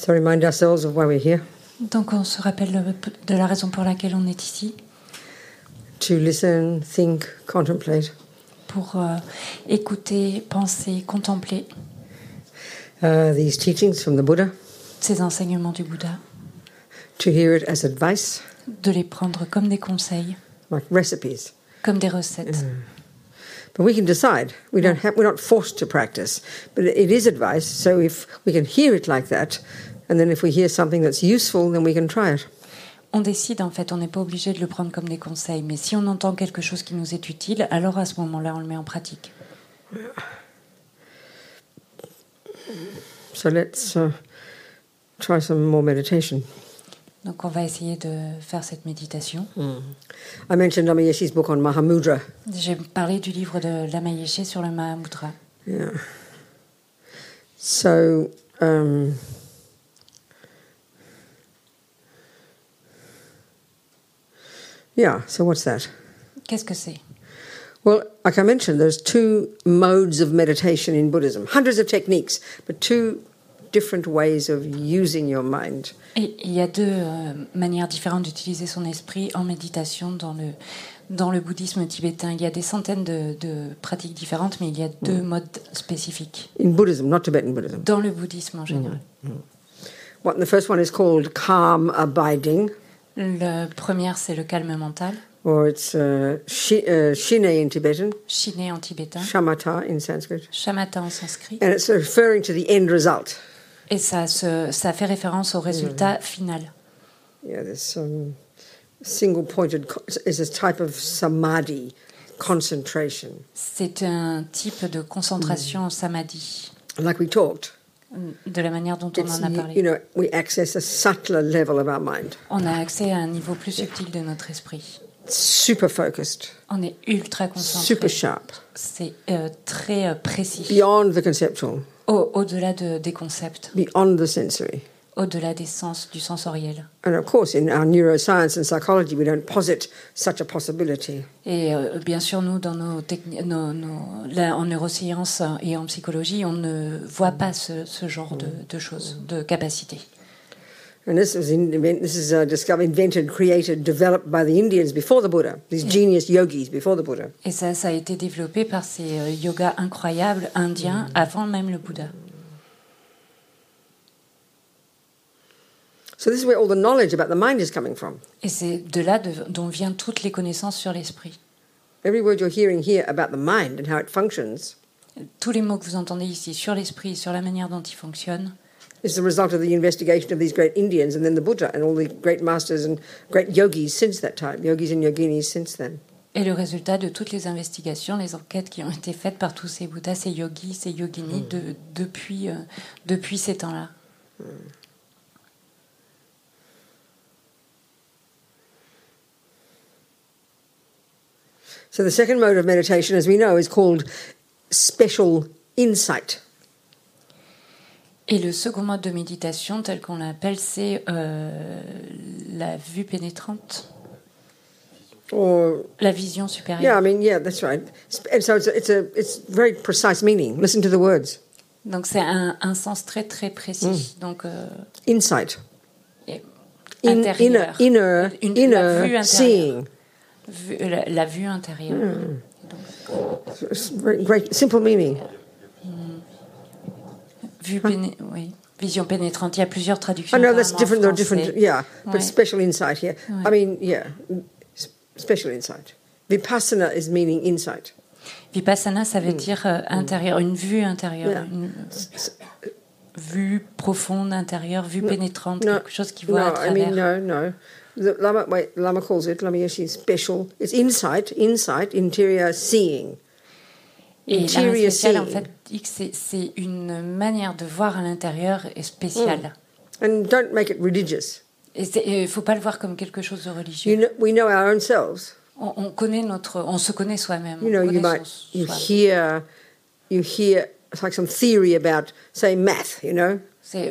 So remind ourselves of why we're here Donc on se rappelle de- la raison pour laquelle on est ici, to listen, think, contemplate. pour euh, écouter, penser, contempler uh, these teachings from the Buddha, ces enseignements du Bouddha, to hear it as advice, de les prendre comme des conseils, like recipes. comme des recettes. But we can decide. We don't have. We're not forced to practice, but it is advice. So if we can hear it like that, and then if we hear something that's useful, then we can try it. On décide en fait, on n'est pas obligé de le prendre comme des conseils, mais si on entend quelque chose qui nous est utile, alors à ce moment-là, on le met en pratique. So let's uh, try some more meditation. Donc on va essayer de faire cette méditation. I mentioned Amayeshi's book on Mahamudra. J'ai parlé du livre de Lama Yeshe sur le Mahamudra. Yeah. So. Um, yeah. So what's that? Qu'est-ce que c'est? Well, like I mentioned, there's two modes of meditation in Buddhism, hundreds of techniques, but two different ways of using your mind. Et il y a deux euh, manières différentes d'utiliser son esprit en méditation dans le, dans le bouddhisme tibétain. Il y a des centaines de, de pratiques différentes, mais il y a deux modes spécifiques In Buddhism, not Tibetan Buddhism. dans le bouddhisme en général. What the first one is called calm abiding, Le premier, c'est le calme mental, or it's uh, shi, uh, shine in Tibetan, shiné en tibétain, shamatha in Sanskrit, shamatha en sanskrit, and it's referring to the end result. Et ça, se, ça fait référence au résultat final. Yeah, is a type of samadhi, concentration, C'est un type de concentration au samadhi, like we talked. de la manière dont on It's, en a parlé. you know, we access a subtler level of our mind. On a accès à un niveau plus subtil de notre esprit. super focused, On est ultra concentré. super sharp, C'est euh, très euh, précis. beyond the conceptual, Au- Au-delà de- des concepts, beyond the sensory. au-delà des sens, du sensoriel. And of course, in our neuroscience and psychology, we don't posit such a possibility. Et euh, bien sûr, nous, dans nos nos- nos- là, en neurosciences et en psychologie, on ne voit pas ce, ce genre de, de choses, de capacités. And this was in, this is uh, discovered, invented, created, developed by the Indians before the Buddha. These genius yogis before the Buddha. Et ça, ça a été développé par ces euh, yogas incroyables indiens avant même le Bouddha. So this is where all the knowledge about the mind is coming from. Et c'est de là de- dont viennent toutes les connaissances sur l'esprit. Every word you're hearing here about the mind and how it functions Tous les mots que vous entendez ici sur l'esprit, sur la manière dont il fonctionne, is the result of the investigation of these great Indians and then the Buddha and all the great masters and great yogis since that time, yogis and yoginis since then. est le résultat de toutes les investigations, les enquêtes qui ont été faites par tous ces Bouddhas, ces yogis, ces yoginis hmm. de- depuis, euh, depuis ces temps-là. Hmm. So the second mode of meditation, as we know, is called special insight. Et le second mode de méditation, tel qu'on l'appelle, c'est euh, la vue pénétrante, Or la vision yeah, supérieure. I mean, yeah, that's right. And so it's a, it's a it's very precise meaning. Listen to the words. Donc c'est un, un sens très très précis. Donc euh, Insight. In, inner, Une- la inner vue intérieure. seeing. Vue- la, la vue intérieure. It's very great, simple meaning. Vue péné- oui. Vision pénétrante. Il y a plusieurs traductions. I know that's different. Français. different. Yeah, but Ouais. special insight here. I Ouais. mean, yeah, special insight. Vipassana is meaning insight. Vipassana, ça veut dire euh, intérieur, une vue intérieure, Yeah. une euh, vue profonde intérieure, vue pénétrante, No, quelque chose qui voit à no, I travers. mean, no, no. The Lama, wait, Lama calls it, Lama Yeshe, special. It's insight, insight, interior seeing. Et la Interior spéciale, en fait, c'est- une manière de voir à l'intérieur et spéciale. And don't make it religious. Et il ne faut pas le voir comme quelque chose de religieux. You know, we know our own selves. On, on connaît notre, on se connaît soi-même. You know, you might, you hear, you hear, it's like some theory about, say, math, you know?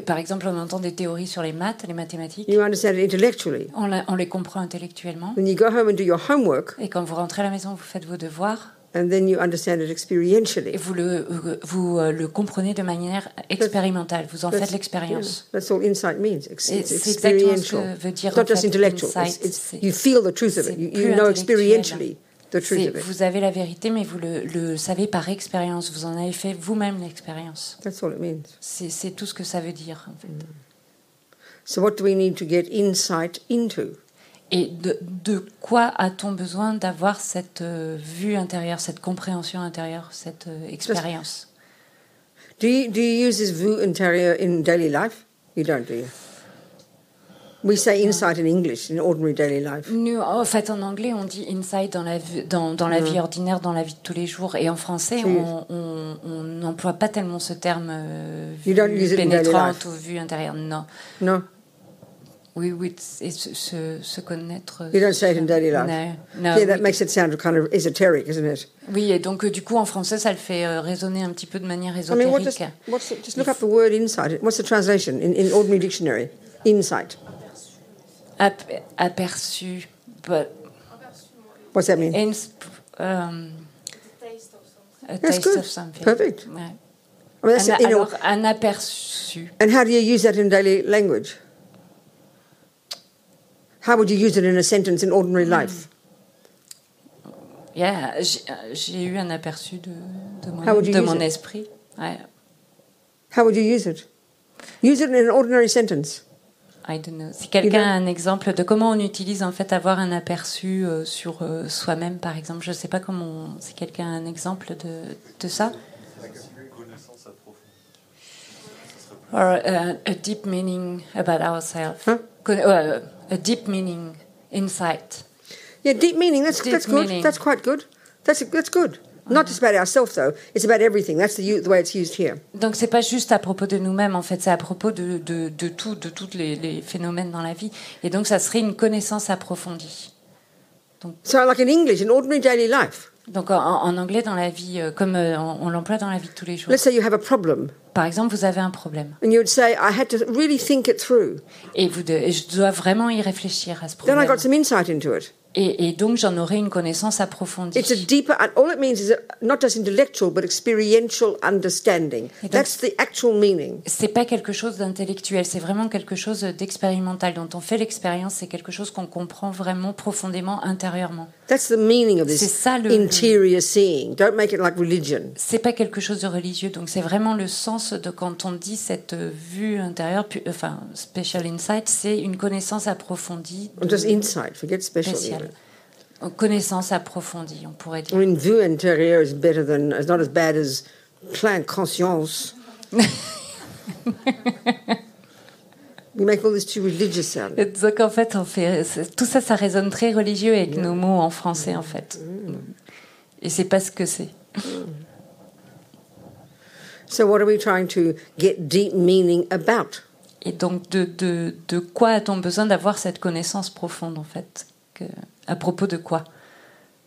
Par exemple, on entend des théories sur les maths, les mathématiques. You understand it intellectually. On, la- on les comprend intellectuellement. When you go home and do your homework, Et quand vous rentrez à la maison, vous faites vos devoirs. And then you understand it Et experientially. vous le, vous euh, le comprenez de manière expérimentale. Vous en faites That's- l'expérience. yeah, that's all insight means. It's, Et it's c'est exactement ce experiential. que veut dire, It's not en just fait, intellectual. insight, It's, it's, you feel the truth of it. You, you know experientially the truth of it. Vous avez la vérité, mais vous le, le savez par expérience. Vous en avez fait vous-même l'expérience. That's all it means. C'est tout ce que ça veut dire. En fait. So, what do we need to get insight into? Et de, de quoi a-t-on besoin d'avoir cette euh, vue intérieure, cette compréhension intérieure, cette euh, expérience? Do you, do you use this vue intérieur in daily life? You don't, do you? We say insight in English in ordinary daily life. Nous, en fait, en anglais, on dit insight dans la, vie- dans, dans la vie ordinaire, dans la vie de tous les jours. Et en français, on- n'emploie pas tellement ce terme euh, vue pénétrante ou vue intérieure. Non. No? Oui, oui, et se, se, connaître. You don't say it in daily life. Non, non, yeah, that oui. makes it sound kind of esoteric, isn't it? Oui, et donc euh, du coup, en français, ça le fait euh, résonner un petit peu de manière I mean, what ésotérique. does, what's the, just look up the word insight. What's the translation in, in ordinary dictionary? Insight. Ap- aperçu. But What's that mean? ins- um, a That's taste good. of something. Perfect. Ouais. I mean, that's Un, you know, alors, un aperçu. and how do you use that in daily language? How would you use it in a sentence in ordinary life? Yeah, j'ai euh, j'ai eu un aperçu de, de, mon, How would you de use mon it? esprit. Ouais. How would you use it? Use it in an ordinary sentence. I don't know. Si quelqu'un a un exemple de comment on utilise en fait avoir un aperçu euh, sur euh, soi-même, par exemple, je sais pas comment. on- Si quelqu'un a un exemple de, de ça. Or uh, a deep meaning about ourselves. Huh? Co- uh, a deep meaning, insight. Yeah, deep meaning. That's Deep that's good. meaning. That's quite good. That's that's good. Not just about ourselves though. It's about everything. That's the the way it's used here. Donc c'est pas juste à propos de nous-mêmes, en fait, c'est à propos de, de, de tout, de tous les, les phénomènes dans la vie. Et donc ça serait une connaissance approfondie. So, like in English, in ordinary daily life, Donc en, en anglais, dans la vie, euh, comme euh, on, on l'emploie dans la vie de tous les jours. let's say you have a problem, Par exemple, vous avez un problème and you would say, "I had to really think it through." et, vous de- et je dois vraiment y réfléchir à ce Then I problème. got some insight into it. Et, et donc j'en aurai une connaissance approfondie. It's a deeper, and all it means is not just intellectual, but experiential understanding. donc- That's the actual meaning. C'est pas quelque chose d'intellectuel, c'est vraiment quelque chose d'expérimental dont on fait l'expérience. C'est quelque chose qu'on comprend vraiment profondément intérieurement. That's the meaning of C'est this ça le- interior seeing. Don't make it like religion. c'est pas quelque chose de religieux, donc c'est vraiment le sens de quand on dit cette vue intérieure, enfin special insight, c'est une connaissance approfondie, de- just insight. Forget special. Une connaissance approfondie, on pourrait dire. mean, vue intérieure is better than, is not as bad as plein conscience. we make all this too religious Donc en fait, on fait c'est- tout ça, ça résonne très religieux avec nos mots en français en fait. Et c'est pas ce que c'est. So, what are we trying to get deep meaning about? Et donc de, de, de quoi a-t-on besoin d'avoir cette connaissance profonde en fait que, À propos de quoi?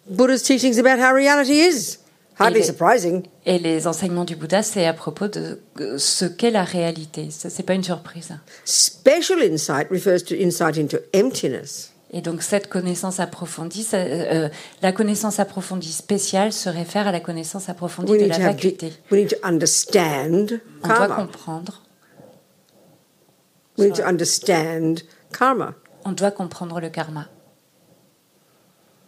Buddha's teachings about how reality is. Hardly Il est- surprising. Et les enseignements du Bouddha, c'est à propos de euh, ce qu'est la réalité. Ça, c'est pas une surprise. Special insight refers to insight into emptiness. Et donc cette connaissance approfondie, ça, euh, la connaissance approfondie spéciale se réfère à la connaissance approfondie We de need, la vacuité. we need to understand On doit karma. comprendre, We need to understand karma, on doit comprendre le karma,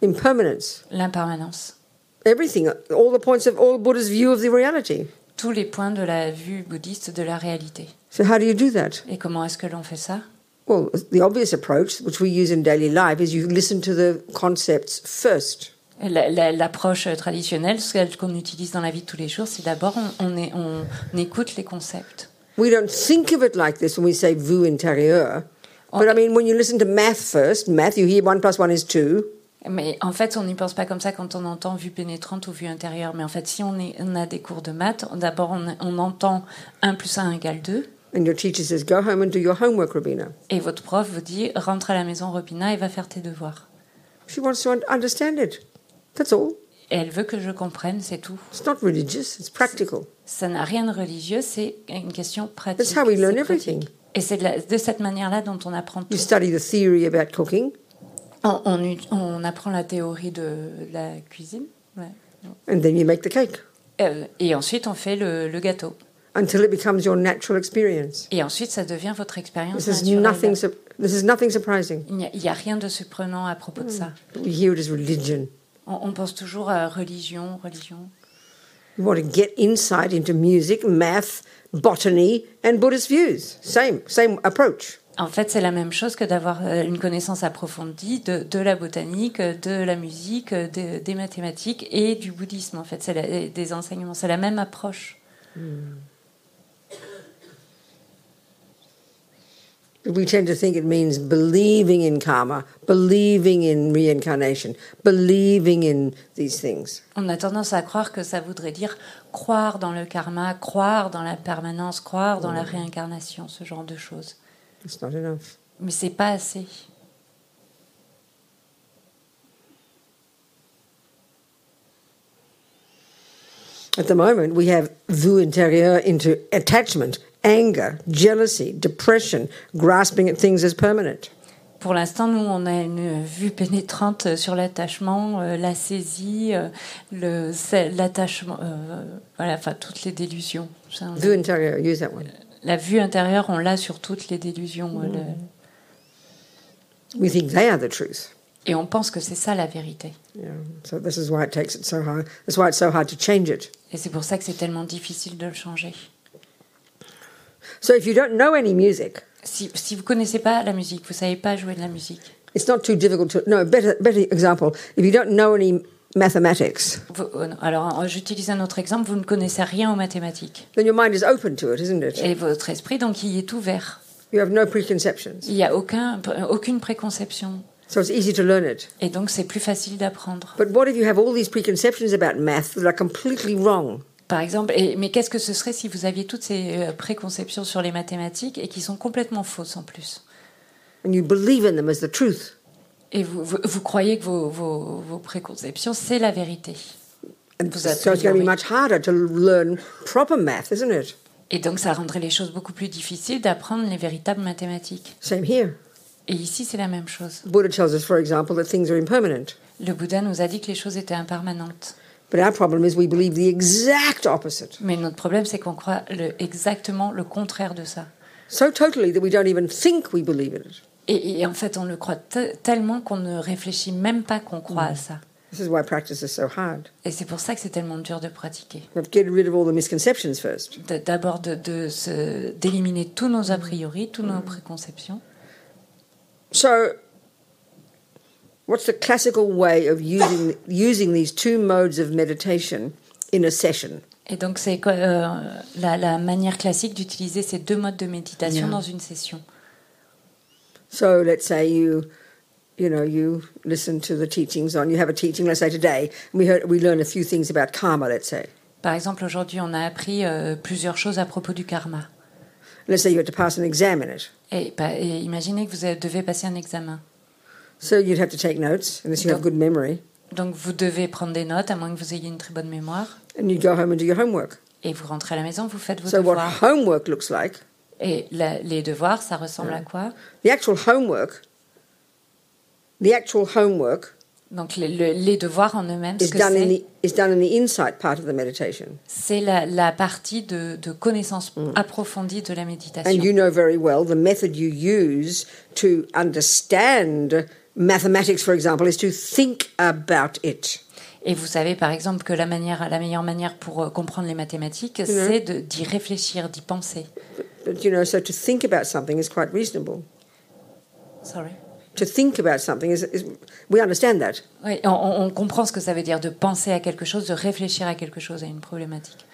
impermanence, l'impermanence, everything, all the points of all Buddha's view of the reality. tous les points de la vue bouddhiste de la réalité. So, how do you do that? Et comment est-ce que l'on fait ça? Well, the obvious approach, which we use in daily life, is you listen to the concepts first. La- la- L'approche traditionnelle, celle qu'on utilise dans la vie de tous les jours, c'est d'abord on, on, on écoute les concepts. We don't think of it like this when we say vue intérieure. But I mean, when you listen to math first, math, you hear one plus one is two. Mais en fait, on n'y pense pas comme ça quand on entend vue pénétrante ou vue intérieure. Mais en fait, si on, est, on a des cours de maths, d'abord on, on entend 1 plus 1 égale 2. And your teacher says, go home and do your homework, Rabina. Et votre prof vous dit rentre à la maison, Robina, et va faire tes devoirs. She wants to un- understand it. That's all. Et elle veut que je comprenne, c'est tout. It's not religious, it's practical. Ça n'a rien de religieux, c'est une question pratique. That's how we learn everything. Et c'est de, de cette manière-là dont on apprend tout. You study the theory about cooking, On, on, on apprend la théorie de la cuisine. ouais. And then you make the cake Euh, et ensuite, on fait le, le gâteau. until it becomes your natural experience. Et ensuite, ça devient votre expérience This is naturelle. nothing. Su- this is nothing surprising. Il n'y a, a rien de surprenant à propos de ça. We hear it as religion. On, on pense toujours à religion, religion. We want to get insight into music, math, botany, and Buddhist views. Same, same approach. En fait, c'est la même chose que d'avoir euh, une connaissance approfondie de, de la botanique, de la musique, de- des mathématiques et du bouddhisme. En fait, c'est la- des enseignements. C'est la même approche. We tend to think it means believing in karma, believing in reincarnation, believing in these things. On a tendance à croire que ça voudrait dire croire dans le karma, croire dans la permanence, croire dans la réincarnation, ce genre de choses. It's not enough. Mais c'est pas assez. At the moment, we have vue intérieur into attachment, anger, jealousy, depression, grasping at things as permanent. Pour l'instant, nous, on a une vue pénétrante sur l'attachement, euh, la saisie, euh, l'attachement, euh, voilà, enfin toutes les délusions. Vue intérieur, use that one. La vue intérieure, on l'a sur toutes les délusions. euh, le- We think they are the truth. et on pense que c'est ça la vérité. Yeah. So this is why it takes it so hard. That's why it's so hard to change it. Et c'est pour ça que c'est tellement difficile de le changer. So if you don't know any music, Si, si vous connaissez pas la musique, vous savez pas jouer de la musique, it's not too difficult to. No, better, better example. If you don't know any mathematics, euh, alors euh, j'utilise un autre exemple, vous ne connaissez rien aux mathématiques. then your mind is open to it, isn't it? Et votre esprit, donc, il est ouvert. You have no preconceptions. Il n'y a aucun, aucune préconception. So it's easy to learn it. Et donc, c'est plus facile d'apprendre. But what if you have all these preconceptions about math that are completely wrong? Par exemple, et- mais qu'est-ce que ce serait si vous aviez toutes ces euh, préconceptions sur les mathématiques et qui sont complètement fausses en plus? And you believe in them as the truth. Et vous, vous, vous croyez que vos, vos, vos préconceptions, c'est la vérité. And Vous so it's going to be much harder to learn proper math, isn't it? Et donc, ça rendrait les choses beaucoup plus difficiles d'apprendre les véritables mathématiques. Same here. Et ici, c'est la même chose. Buddha tells us, for example, that things are impermanent. Le Bouddha nous a dit que les choses étaient impermanentes. But our problem is we believe the exact opposite. Mais notre problème, c'est qu'on croit le, exactement le contraire de ça. So totally that we don't even think we believe in it. Et, et en fait, on le croit te- tellement qu'on ne réfléchit même pas qu'on croit à ça. This is why practice is so hard. Et c'est pour ça que c'est tellement dur de pratiquer. D'abord de, de se- d'éliminer tous nos a priori, toutes nos préconceptions. So, what's the classical way of using using these two modes of meditation in a session? Et donc, c'est euh, la, la manière classique d'utiliser ces deux modes de méditation Yeah. dans une session? So, let's say you, you know, you listen to the teachings on. You have a teaching, let's say today, and we heard we learn a few things about karma. Let's say, Par exemple, aujourd'hui, on a appris euh, plusieurs choses à propos du karma. let's say you had to pass an exam in it. Et, pa- et imaginez que vous devez passer un examen. So you'd have to take notes, unless you have good memory, Donc, vous devez prendre des notes, à moins que vous ayez une très bonne mémoire. and you go home and do your homework. Et vous rentrez à la maison, vous faites vos So what devoirs. homework looks like Et la- les devoirs, ça ressemble à quoi? The actual homework, the actual homework Donc les, le- les devoirs en eux-mêmes, ce is que done in c'est, the is done in the insight part of the meditation, c'est la, la partie de, de connaissance approfondie de la méditation. and you know very well the method you use to understand mathematics, for example, is to think about it. Et vous savez par exemple que la, manière, la meilleure manière pour euh, comprendre les mathématiques, c'est de- d'y réfléchir, d'y penser. But you know, so to think about something is quite reasonable. Sorry? To think about something is, is we understand that. Oui, on, on- on comprend ce que ça veut dire de penser à quelque chose, de réfléchir à quelque chose, à une problématique.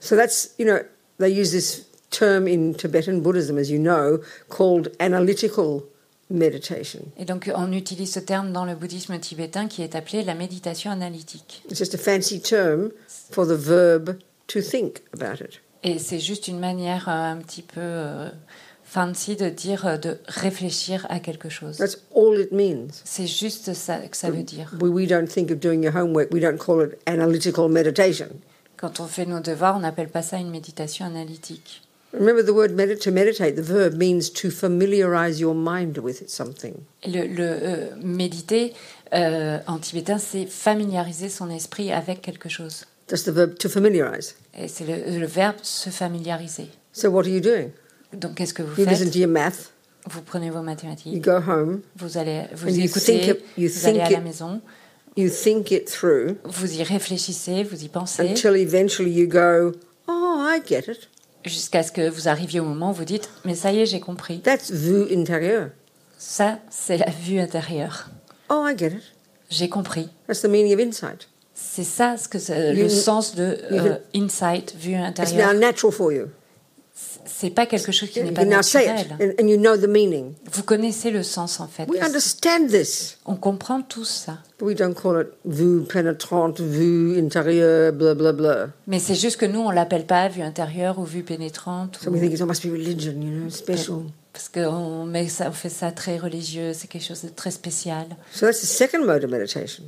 So that's you know they use this term in Tibetan Buddhism, as you know, called analytical meditation. Et donc on utilise ce terme dans le bouddhisme tibétain qui est appelé la méditation analytique. It's just a fancy term for the verb to think about it. Et c'est juste une manière euh, un petit peu euh, fancy de dire euh, de réfléchir à quelque chose. That's all it means. C'est juste ça que ça veut dire. We, we don't think of doing your homework, we don't call it analytical meditation. Quand on fait nos devoirs, on n'appelle pas ça une méditation analytique. Remember the word medit- to meditate, the verb means to familiarize your mind with something. Le, le, euh, méditer, euh, en tibétain, c'est familiariser son esprit avec quelque chose. That's the verb to familiarize. Et c'est le, le verbe se familiariser. So what are you doing? Donc, qu'est-ce que vous You listen faites? to your math. Vous prenez vos You mathématiques, go home. vous allez, vous And you écoutez, think it- you vous allez à la it- maison, You think it through vous y réfléchissez, vous y pensez, until eventually you go, "Oh, I get it." Jusqu'à ce que vous arriviez au moment où vous dites, mais ça y est, j'ai compris. That's vue intérieur. Ça, c'est la vue intérieure. Oh, I get it. J'ai compris. That's the meaning of insight. C'est ça ce que You- le sens de euh, insight, vue It's now intérieure. natural for you. C'est pas quelque chose qui n'est pas naturel. and, you know the meaning. Vous connaissez le sens en fait. We understand this, On comprend tous ça. we don't call it vue pénétrante, vue intérieure, blah blah blah. Mais c'est juste que nous, on l'appelle pas vue intérieure ou vue pénétrante. So ou- we think it must be religion, you know, special. Parce qu'on met ça, on fait ça très religieux, c'est quelque chose de très spécial. So that's the second mode of meditation.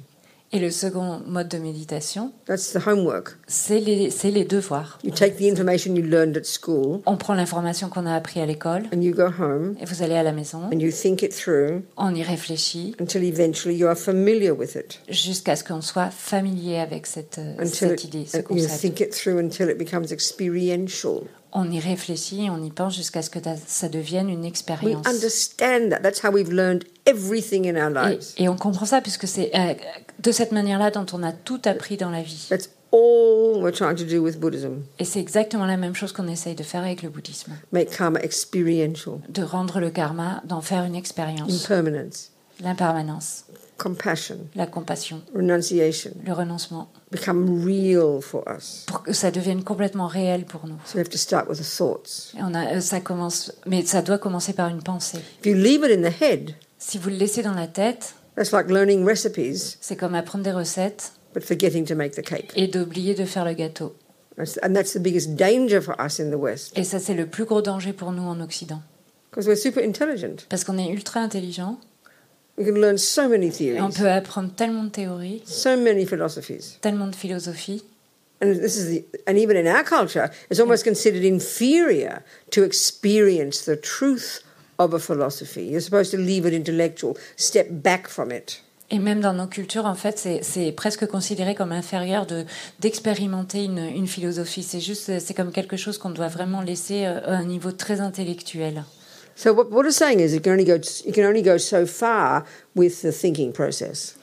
Et le second mode de méditation, That's the homework. c'est les, les devoirs. You take the information you learned at school, On prend l'information qu'on a appris à l'école and you go home, et vous allez à la maison, and you think it through on y réfléchit until eventually you are familiar with it. jusqu'à ce qu'on soit familier avec cette, Until cette idée, ce you concept. think it through until it becomes experiential. On y réfléchit, on y pense jusqu'à ce que ça devienne une We expérience. understand that. That's how we've learned everything in our Et, lives. et on comprend ça puisque c'est euh, de cette manière-là dont on a tout appris dans la vie. That's all we're trying to do with Buddhism. Et c'est exactement la même chose qu'on essaye de faire avec le bouddhisme. Make karma experiential, De rendre le karma, d'en faire une expérience. impermanence, L'impermanence, compassion, la compassion, renunciation le renoncement. become real for us. Pour que ça devienne complètement réel pour nous. So we have to start with the thoughts. Et on a, euh, ça commence, mais ça doit commencer par une pensée. If you leave it in the head, Si vous le laissez dans la tête, that's like learning recipes c'est comme apprendre des recettes but forgetting to make the cake. et d'oublier de faire le gâteau. That's- And that's the biggest danger for us in the West Et ça, c'est le plus gros danger pour nous en Occident. because we're super intelligent. Parce qu'on est ultra intelligent We can learn so many et on theories, peut apprendre tellement de théories, so many philosophies. tellement de philosophies. And this is the, and even in our culture, it's almost considered inferior to experience the truth of a philosophy. You're supposed to leave it intellectual, step back from it. Et même dans nos cultures, en fait, c'est- presque considéré comme inférieur de d'expérimenter une, une philosophie. C'est juste, c'est comme quelque chose qu'on doit vraiment laisser euh, à un niveau très intellectuel. So what what it's saying is you can only go you can only go so far with the thinking process.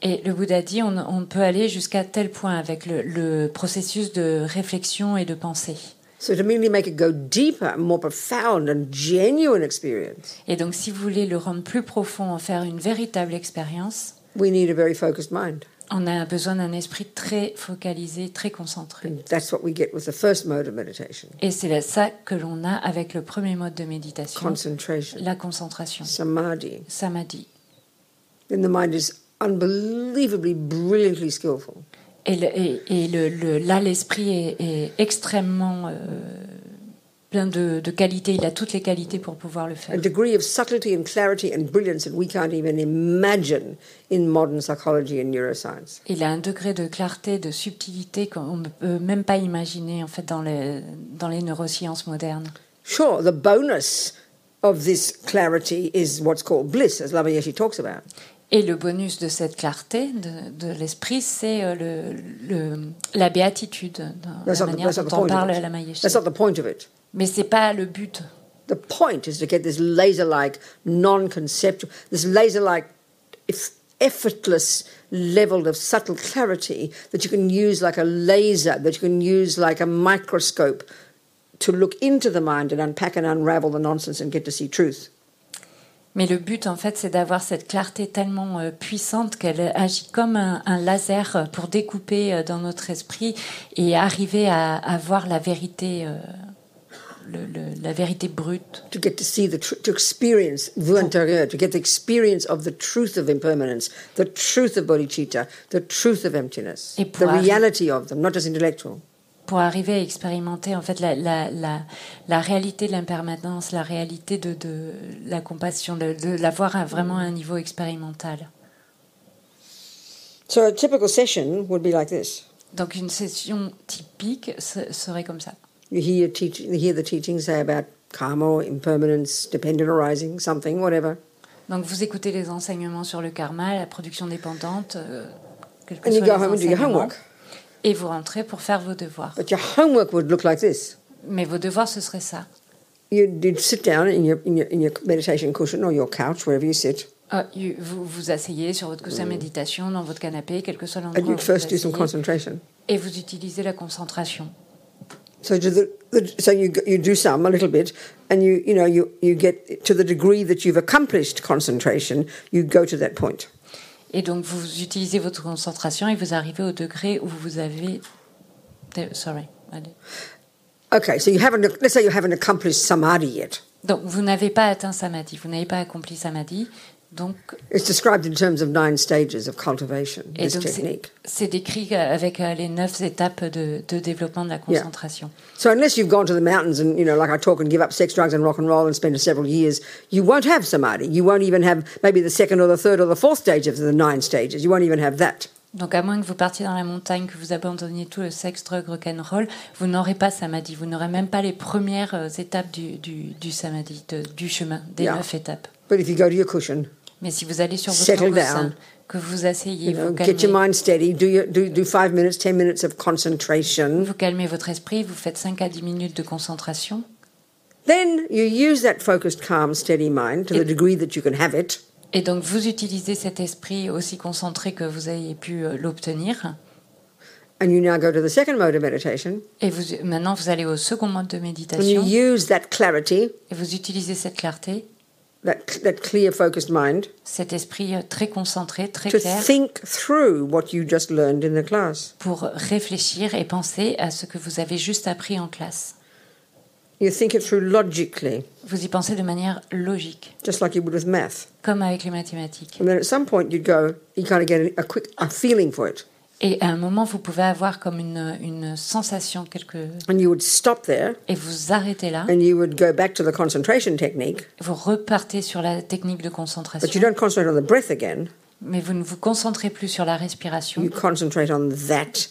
Et le Bouddha dit, on, on peut aller jusqu'à tel point avec le, le processus de réflexion et de pensée. So to really make it go deeper, more profound, and genuine experience, Et donc, si vous voulez le rendre plus profond, en faire une véritable expérience, we need a very focused mind. on a besoin d'un esprit très focalisé, très concentré. And that's what we get with the first mode of meditation Et c'est ça que l'on a avec le premier mode de méditation, concentration, la concentration, samadhi. samadhi. Then the mind is unbelievably, brilliantly skillful. Et, le- et- et le- le- là, l'esprit est, est extrêmement euh, plein de, de qualités. Il a toutes les qualités pour pouvoir le A faire. degree of subtlety and clarity and brilliance that we can't even imagine in modern psychology and neuroscience. Il a un degré de clarté, de subtilité qu'on ne peut même pas imaginer en fait dans les, dans les neurosciences modernes. Sure, the bonus of this clarity is what's called bliss, as Lama Yeshe talks about. Et le bonus de cette clarté de, de l'esprit, c'est euh, le, le- la béatitude, dans That's la manière that's not the dont on point parle of à la it. Mayeshi. That's not the point of it. Mais c'est pas le but. The point is to get this laser-like, non-conceptual, this laser-like, effortless level of subtle clarity that you can use like a laser, that you can use like a microscope to look into the mind and unpack and unravel the nonsense and get to see truth. Mais le but, en fait, c'est d'avoir cette clarté tellement euh, puissante qu'elle agit comme un, un laser pour découper euh, dans notre esprit et arriver à, à voir la vérité, euh, le- le- la vérité brute. To get to see the to experience vue intérieure, to get the experience of the truth of impermanence, the truth of bodhicitta, the truth of emptiness, Et the reality of them, not just intellectual. Pour arriver à expérimenter en fait la, la, la, la réalité de l'impermanence, la réalité de, de la compassion, de, de la voir à vraiment à un niveau expérimental. So a typical session would be like this. Donc une session typique serait comme ça. You hear, teach, you hear the teachings say about karma impermanence, dependent arising, something, whatever. Donc vous écoutez les enseignements sur le karma, la production dépendante, euh, quels que and you go home and do your homework. Et vous rentrez pour faire vos devoirs. But your homework would look like this. Mais vos devoirs, ce serait ça. You'd, you'd sit down in your, in, your, in your meditation cushion or your couch, wherever you sit, you- vous vous asseyez sur votre coussin méditation, dans votre canapé, quel que soit l'endroit and où you'd vous first do some concentration. et vous utilisez la concentration. So, the, the, so you, you do some, a little bit, and you, you know, you, you get to the degree that you've accomplished concentration, you go to that point. Et donc vous utilisez votre concentration et vous arrivez au degré où vous avez... Sorry. allez. Okay, so you haven't, let's say you haven't accomplished samadhi yet. Donc vous n'avez pas atteint samadhi, vous n'avez pas accompli samadhi, donc It's described in terms of nine stages of cultivation, Et this technique. c'est décrit euh, avec euh, les neuf étapes de, de développement de la Yeah. concentration. So unless you've gone to the mountains and, you know, like I talk and give up sex, drugs and rock and roll and spend several years, you won't have samadhi. You won't even have maybe the second or the third or the fourth stage of the nine stages. You won't even have that. Donc à moins que vous partiez dans la montagne, que vous abandonniez tout le sexe, drogue, rock'n'roll, vous n'aurez pas samadhi. Vous n'aurez même pas les premières euh, étapes du, du, du samadhi, de- du chemin, des Yeah. neuf étapes. But if you go to your cushion, Mais si vous allez sur votre coussin, que vous asseyez, vous calmez, vous calmez votre esprit, vous faites 5 à 10 minutes de concentration, then you use that focused, calm, steady mind to the It- degree that you can have it. et donc vous utilisez cet esprit aussi concentré que vous ayez pu euh, l'obtenir. And you now go to the second mode of meditation, Et vous, maintenant, vous allez au second mode de and you méditation. use that clarity, et vous utilisez cette clarté, that, that clear, focused mind, cet esprit euh, très concentré, très to clair, think through what you just learned in the class. pour réfléchir et penser à ce que vous avez juste appris en classe. You think it through logically, Vous y pensez de manière logique, just like you would with math. comme avec les mathématiques. And then at some point you'd go, you kind of get a, a quick a feeling for it. Et à un moment, vous pouvez avoir comme une, une sensation, quelque... And you would stop there et vous arrêtez là, and you would go back to the concentration technique, vous repartez sur la technique de but you concentration, don't concentrate on the breath again. mais vous ne vous concentrez plus sur la respiration, You concentrate on that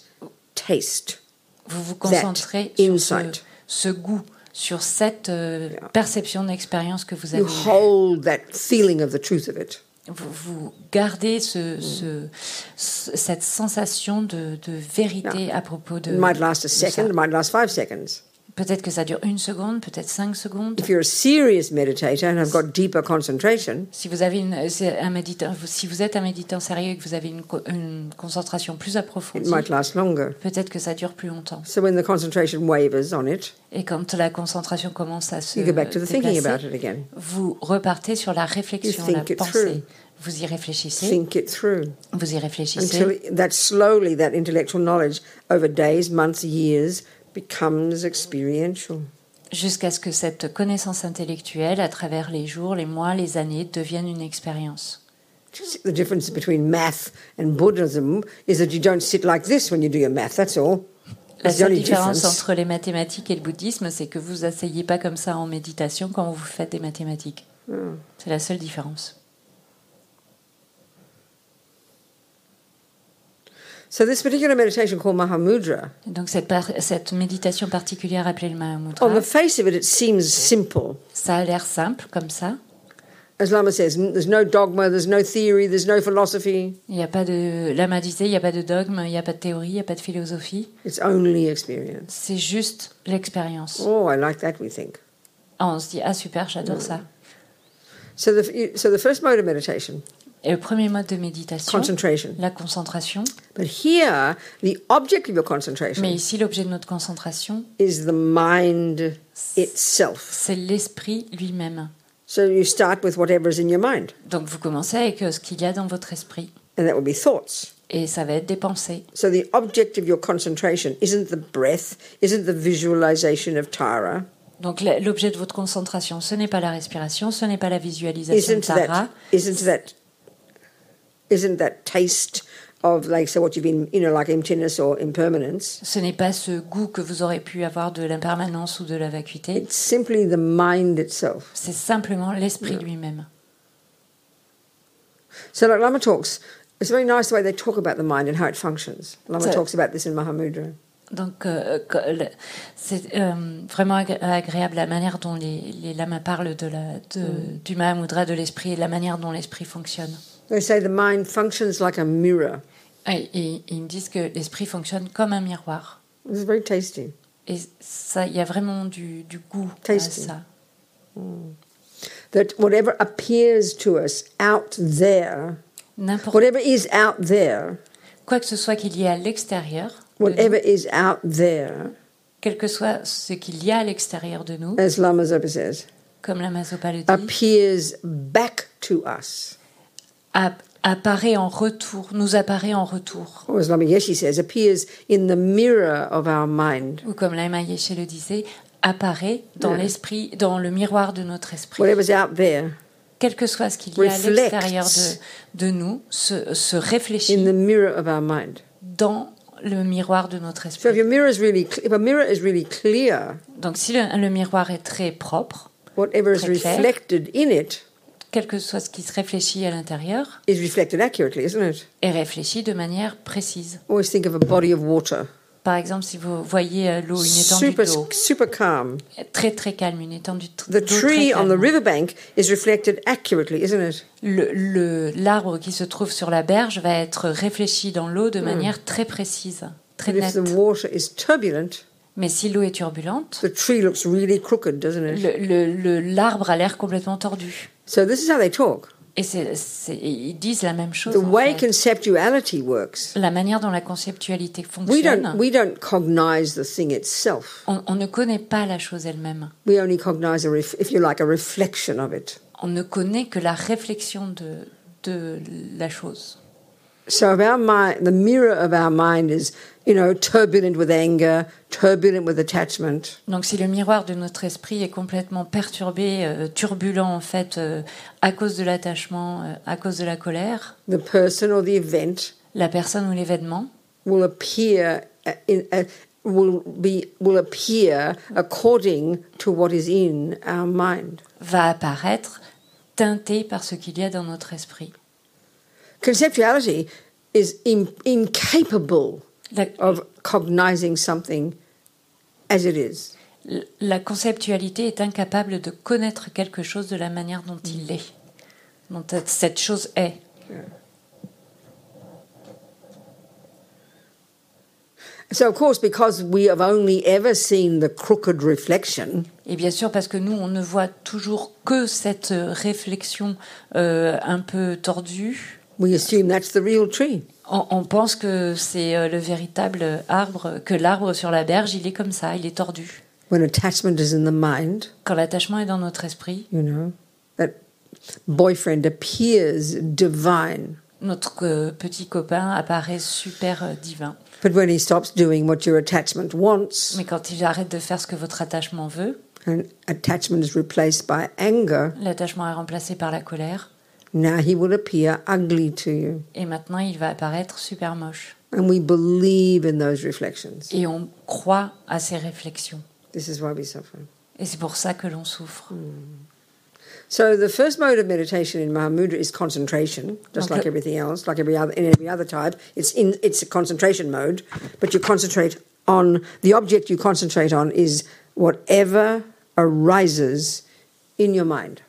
taste. vous vous that concentrez sur ce, insight. ce goût, sur cette euh, perception d'expérience que vous avez You hold that feeling of the truth of it. Vous, vous gardez ce, ce- ce- cette sensation de, de vérité à propos de... It might last a second, it might last five seconds. Peut-être que ça dure une seconde, peut-être cinq secondes. If you're a serious meditator and have got deeper concentration, Si vous, avez une, un méditant, si vous êtes un méditant sérieux et que vous avez une, une concentration plus it approfondie, might last longer. peut-être que ça dure plus longtemps. So when the concentration wavers on it, Et quand la concentration commence à se you go back to the thinking déplacer, about it again. vous repartez sur la réflexion, You la think it pensée. through. Vous y réfléchissez, Think it through vous y réfléchissez, until that slowly, that intellectual knowledge over days, months, years becomes experiential. jusqu'à ce que cette connaissance intellectuelle, à travers les jours, les mois, les années, devienne une expérience. The difference between math and Buddhism is that you don't sit like this when you do your math, that's all. La seule différence entre les mathématiques et le bouddhisme, c'est que vous asseyez pas comme ça en méditation quand vous faites des mathématiques. Hmm. C'est la seule différence. So this particular meditation called Mahamudra, donc cette, par- cette méditation particulière appelée le on Mahamudra, the face of it, it seems simple. ça a l'air simple comme ça. As Lama says, there's no dogma, there's no theory, there's no philosophy. Il n'y a pas de, Lama disait, il n'y a pas de dogme, il n'y a pas de théorie, il n'y a pas de philosophie. It's only experience. C'est juste l'expérience. Oh, I like that, we think. Ah, on se dit, ah super, j'adore ça. So the, so the first mode of meditation, Et le premier mode de méditation, concentration. la concentration. But here, the object of your concentration Mais ici, l'objet de notre concentration, is the mind itself. c'est l'esprit lui-même. So you start with whatever is in your mind, Donc vous commencez avec euh, ce qu'il y a dans votre esprit. and that will be thoughts. Et ça va être des pensées. So the object of your concentration isn't the breath, isn't the visualization of Tara, Donc l'objet de votre concentration, ce n'est pas la respiration, ce n'est pas la visualisation de isn't Tara, that, isn't that, isn't that taste of like so what you've been, you know, like emptiness or impermanence? ce n'est pas ce goût que vous aurez pu avoir de l'impermanence ou de la vacuité, It's simply the mind itself. c'est simplement l'esprit lui-même. So like Lama talks, it's very nice the way they talk about the mind and how it functions. Lama So- talks about this in Mahamudra. Donc, euh, c'est euh, vraiment agré- agréable la manière dont les, les lamas parlent de la, de, du Mahamudra, de l'esprit et la manière dont l'esprit fonctionne. They say the mind functions like a mirror. Et, et ils me disent que l'esprit fonctionne comme un miroir. Is very tasty. Et ça, il y a vraiment du, du goût à Tasty. ça. That whatever appears to us out there, whatever is out there, quoi que ce soit qu'il y ait à l'extérieur, de nous, whatever is out there, quel que soit ce qu'il y a à l'extérieur de nous, as Lama Zopa says, comme la Mazopa le dit, appears back to us. App- apparaît en retour, nous apparaît en retour. Or as Lama Yeshe says, appears in the mirror of our mind. Ou comme Laima Yeshe le disait, apparaît dans l'esprit, dans le miroir de notre esprit. Whatever's out there, Quel que soit ce qu'il y a à l'extérieur de, de nous, se, se in réfléchit the mirror of our mind. dans le miroir de notre So if esprit. your mirror is really, cl- if a mirror is really clear, Donc si le, le miroir est très propre, whatever is clair. reflected in it quel que soit ce qui se réfléchit à l'intérieur, is reflected accurately, isn't it? est réfléchi de manière précise. Always think of a body of water, Par exemple, si vous voyez euh, l'eau, une étendue d'eau, super calm. très très calme, une étendue The d'eau très tree on the riverbank is reflected accurately, isn't it? Le- L'arbre qui se trouve sur la berge va être réfléchi dans l'eau de manière très précise, très if the water is turbulent, Mais si l'eau est turbulente, the tree looks really crooked, doesn't it? le- l'arbre a l'air complètement tordu. So this is how they talk. Et c'est- c'est- ils disent la même chose. The way fait. conceptuality works, La manière dont la conceptualité we fonctionne, don't we don't cognize the thing itself. on, on ne connaît pas la chose elle-même. We only cognize a, ref, if you like, a reflection of it. On ne connaît que la réflexion de, de la chose. So if our mind, the mirror of our mind is, you know, turbulent with anger, turbulent with attachment, Donc si le miroir de notre esprit est complètement perturbé, euh, turbulent en fait, euh, à cause de l'attachement, euh, à cause de la colère, the person or the event la personne ou l'événement will appear uh, in, uh, will be will appear according to what is in our mind. va apparaître teinté par ce qu'il y a dans notre esprit. Conceptuality is in, incapable La, of cognizing something as it is. la conceptualité est incapable de connaître quelque chose de la manière dont il est, dont cette chose est. So, of course, because we have only ever seen the crooked reflection, Et bien sûr, parce que nous, on ne voit toujours que cette euh, réflexion euh, un peu tordue, we assume that's the real tree. On, pense que c'est euh, le véritable arbre, que l'arbre sur la berge, il est comme ça, il est tordu. When attachment is in the mind, Quand l'attachement est dans notre esprit, you know, that boyfriend appears divine. notre euh, petit copain apparaît super euh, divin. But when he stops doing what your attachment wants, Mais quand il arrête de faire ce que votre attachement veut, and attachment is replaced by anger, l'attachement est remplacé par la colère, now he will appear ugly to you. et maintenant il va apparaître super moche. And we believe in those reflections. Et on croit à ces réflexions. This is why we suffer. Et c'est pour ça que l'on souffre. Hmm. So the first mode of meditation in Mahamudra is concentration, just Okay. like everything else, like every other in every other type. It's in it's a concentration mode, but you concentrate on the object you concentrate on is whatever arises in your mind.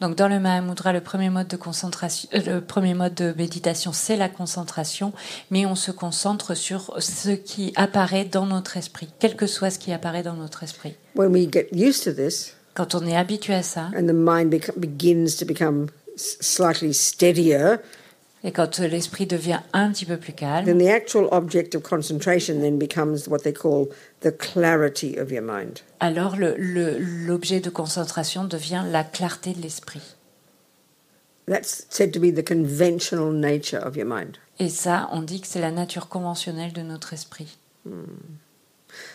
Donc dans le Mahamudra, le premier mode de concentration, euh, le premier mode de méditation, c'est la concentration, mais on se concentre sur ce qui apparaît dans notre esprit, quel que soit ce qui apparaît dans notre esprit. When we get used to this, Quand on est habitué à ça, and the mind begins to become slightly steadier, et quand l'esprit devient un petit peu plus calme, then the actual object of concentration then becomes what they call the clarity of your mind. alors le- le- l'objet de concentration devient la clarté de l'esprit. That's said to be the conventional nature of your mind. Et ça, on dit que c'est la nature conventionnelle de notre esprit.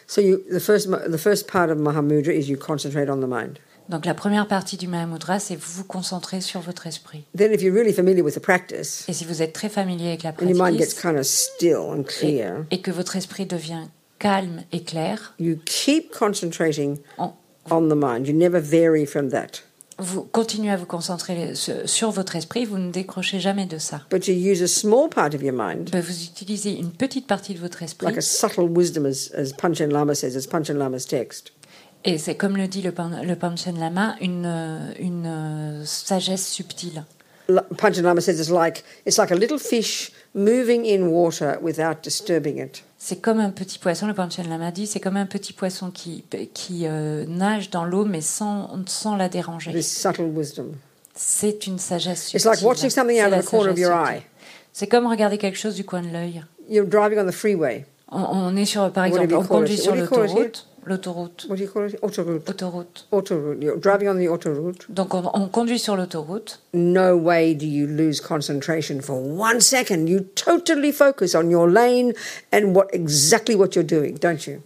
So you, the first the first part of Mahamudra is you concentrate on the mind. Donc la première partie du Mahamudra, c'est vous concentrer sur votre esprit. Then, if you're really familiar with the practice, Et si vous êtes très familier avec la and your mind gets pratique kind of still and et, clear, et que votre esprit devient calme et clair, you keep concentrating on- on the mind. You never vary from that. Vous continuez à vous concentrer sur votre esprit, vous ne décrochez jamais de ça. But you use a small part of your mind, Ben, Vous utilisez une petite partie de votre esprit, like a subtle wisdom, as, as Panchen Lama says, as Panchen Lama's text. Et c'est comme le dit le, Pan- le Panchen Lama, une, euh, une euh, sagesse subtile. L- Panchen Lama says it's like, it's like a little fish moving in water without disturbing it. C'est comme un petit poisson, le Panchen Lama dit, c'est comme un petit poisson qui, qui euh, nage dans l'eau mais sans, sans la déranger. This subtle wisdom. C'est une sagesse It's subtile. like watching something C'est out la of the corner of sagesse your subtile. eye. C'est comme regarder quelque chose du coin de l'œil. You're driving on the freeway. On, on est sur, par What exemple, on conduit it? sur l'autoroute. L'autoroute. What do you call it? Autoroute. Autoroute. Autoroute. You're driving on the autoroute. Donc on, on conduit sur l'autoroute. No way do you lose concentration for one second. You totally focus on your lane and what exactly what you're doing, don't you?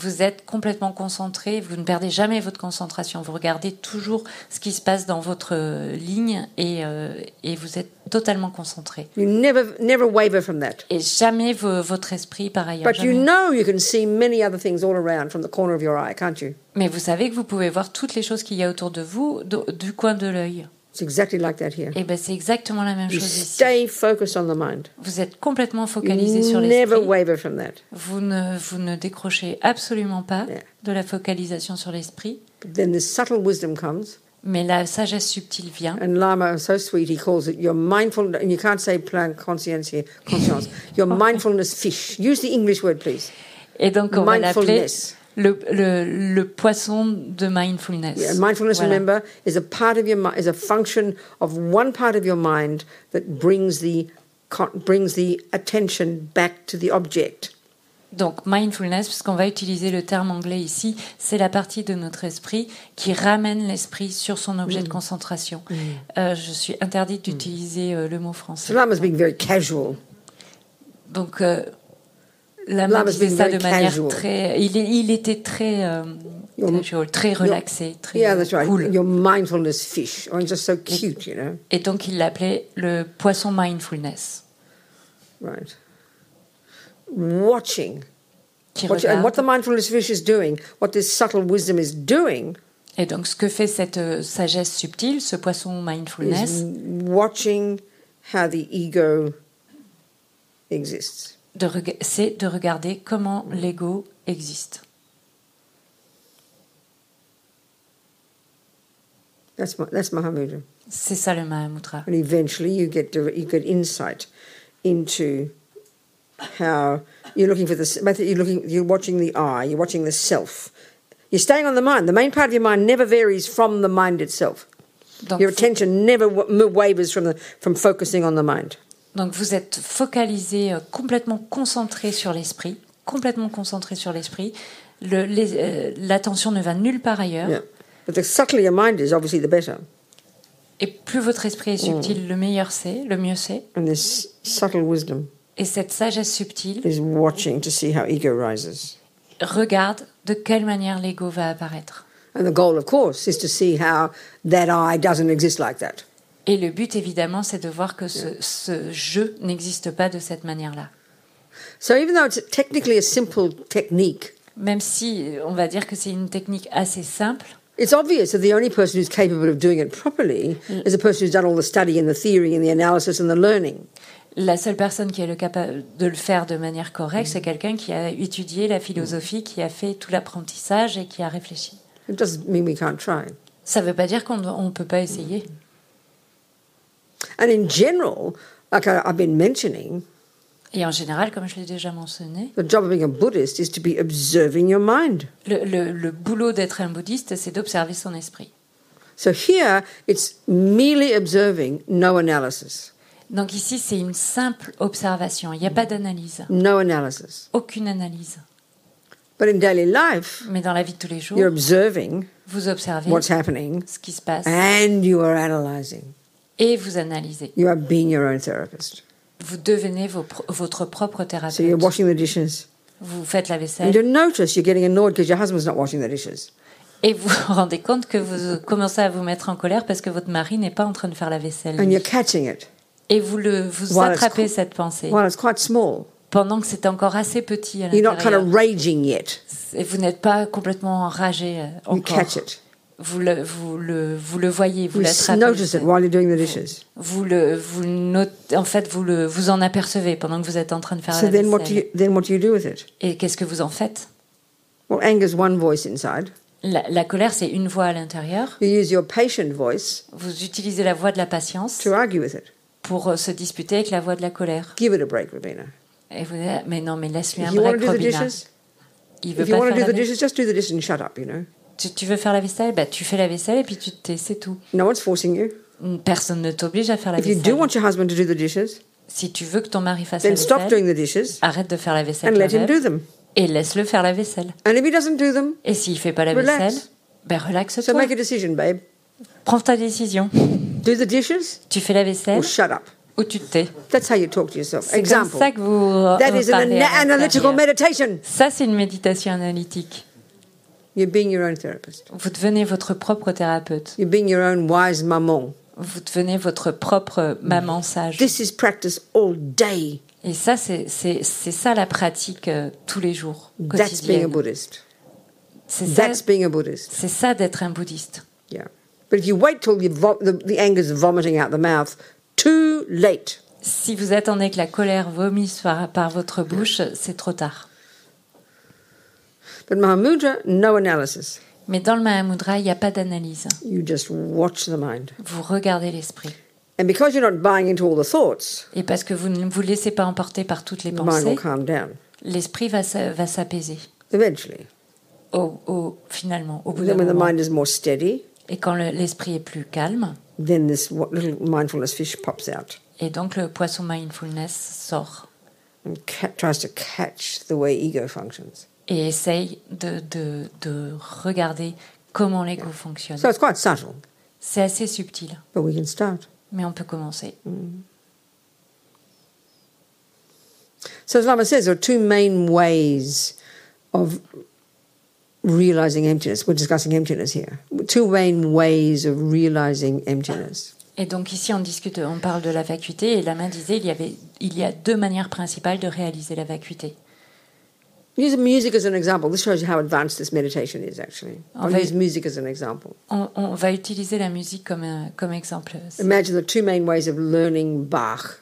Vous êtes complètement concentré, vous ne perdez jamais votre concentration. Vous regardez toujours ce qui se passe dans votre euh, ligne et, euh, et vous êtes totalement concentré. You never never waver from that. Et jamais vo- votre esprit par ailleurs. But you jamais. know you can see many other things all around from the corner of your eye, can't you? Mais vous savez que vous pouvez voir toutes les choses qu'il y a autour de vous du coin de l'œil. It's exactly like that here. Et ben c'est exactement la même You chose ici. stay focused on the mind. Vous êtes complètement focalisé You sur never l'esprit. waver from that. Vous ne, vous ne décrochez absolument pas Yeah. de la focalisation sur l'esprit. Then this subtle wisdom comes, Mais la sagesse subtile vient. and Lama, so sweet, he calls it your mindful, and you can't say plan conscience here, conscience, your mindfulness fish. Use the English word, please. Et donc on va l'appeler Mindfulness. Le, le, le poisson de mindfulness. Yeah, mindfulness, Voilà. remember, is a part of your is a function of one part of your mind that brings the brings the attention back to the object. Donc mindfulness, puisqu'on va utiliser le terme anglais ici, c'est la partie de notre esprit qui ramène l'esprit sur son objet de Mm. concentration. Euh, je suis interdite d'utiliser euh, le mot So français. Lama's being very casual. Donc euh, la Lama's disait been ça de manière casual. très. Il, il était très euh, Your- casual, très relaxé, très Yeah, that's right. cool. Your mindfulness fish. Oh, it's just so cute, you know? Et donc il l'appelait le poisson mindfulness, Right. Watching. you- and what the mindfulness fish is doing, what this subtle wisdom is doing, Et donc ce que fait cette euh, sagesse subtile, ce poisson mindfulness, is watching how the ego exists. C'est de regarder comment l'ego existe. That's my, that's Mahamudra. C'est ça le Mahamudra. And eventually you get you get insight into how you're looking for this. You're looking. You're watching the I. You're watching the self. You're staying on the mind. The main part of your mind never varies from the mind itself. Donc, Your attention never wavers from the from focusing on the mind. Donc vous êtes focalisé, euh, complètement concentré sur l'esprit, complètement concentré sur l'esprit. Le- les- euh, L'attention ne va nulle part ailleurs. Yeah. But the subtler your mind is, obviously, the better. Et plus votre esprit est Mm. subtil, le meilleur c'est, le mieux c'est. And this subtle wisdom Et cette sagesse subtile is watching to see how ego rises. regarde de quelle manière l'ego va apparaître. And the goal, of course, is to see how that I doesn't exist like that. Et le but, évidemment, c'est de voir que ce, ce jeu n'existe pas de cette manière-là. So even though it's technically a simple technique, Même si euh, on va dire que c'est une technique assez simple, it's obvious that the only person who's capable of doing it properly is a person who's done all the study and the theory and the analysis and the learning. la seule personne qui est le capable de le faire de manière correcte, c'est quelqu'un qui a étudié la philosophie, qui a fait tout l'apprentissage et qui a réfléchi. It doesn't mean we can't try. Ça ne veut pas dire qu'on ne peut pas essayer. And in general, like I've been mentioning, Et en général, comme je l'ai déjà mentionné, the job of being a Buddhist is to be observing your mind. le, le- le boulot d'être un bouddhiste, c'est d'observer son esprit. So here, it's merely observing, no analysis. Donc ici, c'est une simple observation. Il n'y a pas d'analyse, No analysis. aucune analyse. But in daily life, Mais dans la vie de tous les jours, you're observing vous observez what's happening ce qui se passe and you are analyzing. Et vous analysez. You are being your own therapist. Vous devenez vos votre propre So you're thérapeute. washing the dishes. Vous faites la vaisselle you notice you're getting annoyed because your husband's not washing the dishes. et vous vous rendez compte que vous commencez à vous mettre en colère parce que votre mari n'est pas en train de faire la vaisselle. And you're catching it Et vous, le, vous While it's attrapez co- cette pensée while it's quite small. pendant que c'est encore assez petit à You're not kind of raging yet. Et vous n'êtes pas complètement enragé euh, You encore. catch it. Vous le, vous le, vous le voyez, vous You l'attrapez. notice it while you're doing the dishes. Vous le, vous le note- en fait, vous le, vous en apercevez pendant que vous êtes en train de faire So la then what, do vaisselle. you, then what do you do with it? Et qu'est-ce que vous en faites? Well, anger's one voice inside. la, la colère, c'est une voix à l'intérieur. You use your patient voice Vous utilisez la voix de la patience to argue with it. pour euh, se disputer avec la voix de la colère. Give it a break, Rabina. Et vous dites, mais non, mais laisse-lui un If you want break, to do the Robina. dishes, Il veut if you pas want to faire do la the vaisselle. dishes, just do the dishes and shut up, you know. Tu, tu veux faire la vaisselle? Bah, Tu fais la vaisselle et puis tu te tais, c'est tout. No one's forcing you. Personne ne t'oblige à faire la If you do vaisselle. want your husband to do the dishes, Si tu veux que ton mari fasse la then stop vaisselle, doing the dishes arrête de faire la vaisselle and let him do them. et laisse-le faire la vaisselle. And if he doesn't do them, Et s'il fait pas la Relax. vaisselle, ben so relaxe-toi. make a decision, babe. Prends ta décision. Do the dishes Tu fais la vaisselle or shut up. ou tu te tais. That's how you talk to yourself. C'est comme Example. ça que vous That vous is an ana- analytical meditation. Ça, c'est une méditation analytique. You're being your own therapist. Vous devenez votre propre thérapeute. You're being your own wise maman. Vous devenez votre propre maman sage. This is practice all day. Et ça, c'est ça la pratique euh, tous les jours, That's being a. Buddhist. C'est ça, That's being a Buddhist. c'est ça d'être un bouddhiste. Yeah. But if you wait till the, the anger's vomiting out the mouth, too late. Si vous attendez que la colère vomisse par, par votre bouche, c'est trop tard. But Mahamudra, no analysis. Mais dans le Mahamudra, il n'y a pas d'analyse. You just watch the mind. Vous regardez l'esprit. And because you're not buying into all the thoughts, Et parce que vous ne vous laissez pas emporter par toutes les the mind will pensées, calm down l'esprit va, s'a- va s'apaiser. eventually. Au, au- finalement, au bout d'un Then when the moment. mind is more steady, Et quand le- l'esprit est plus calme, then this wa- little mindfulness fish pops out et donc le poisson mindfulness sort and ca- tries to catch the way ego functions. Et essaye de, de, de regarder comment l'ego fonctionne. So it's quite subtle, C'est assez subtil, but we can start. mais on peut commencer. So as Lama says, there are two main ways of realizing emptiness. We're discussing emptiness here. Two main ways of realizing emptiness. Et donc ici, on discute, on parle de la vacuité, et la main disait il y avait, il y a deux manières principales de réaliser la vacuité. Use music as an example. This shows you how advanced this meditation is, actually. I'll fait- use music as an example. On, on va utiliser la musique comme, un- comme exemple. Imagine the two main ways of learning Bach.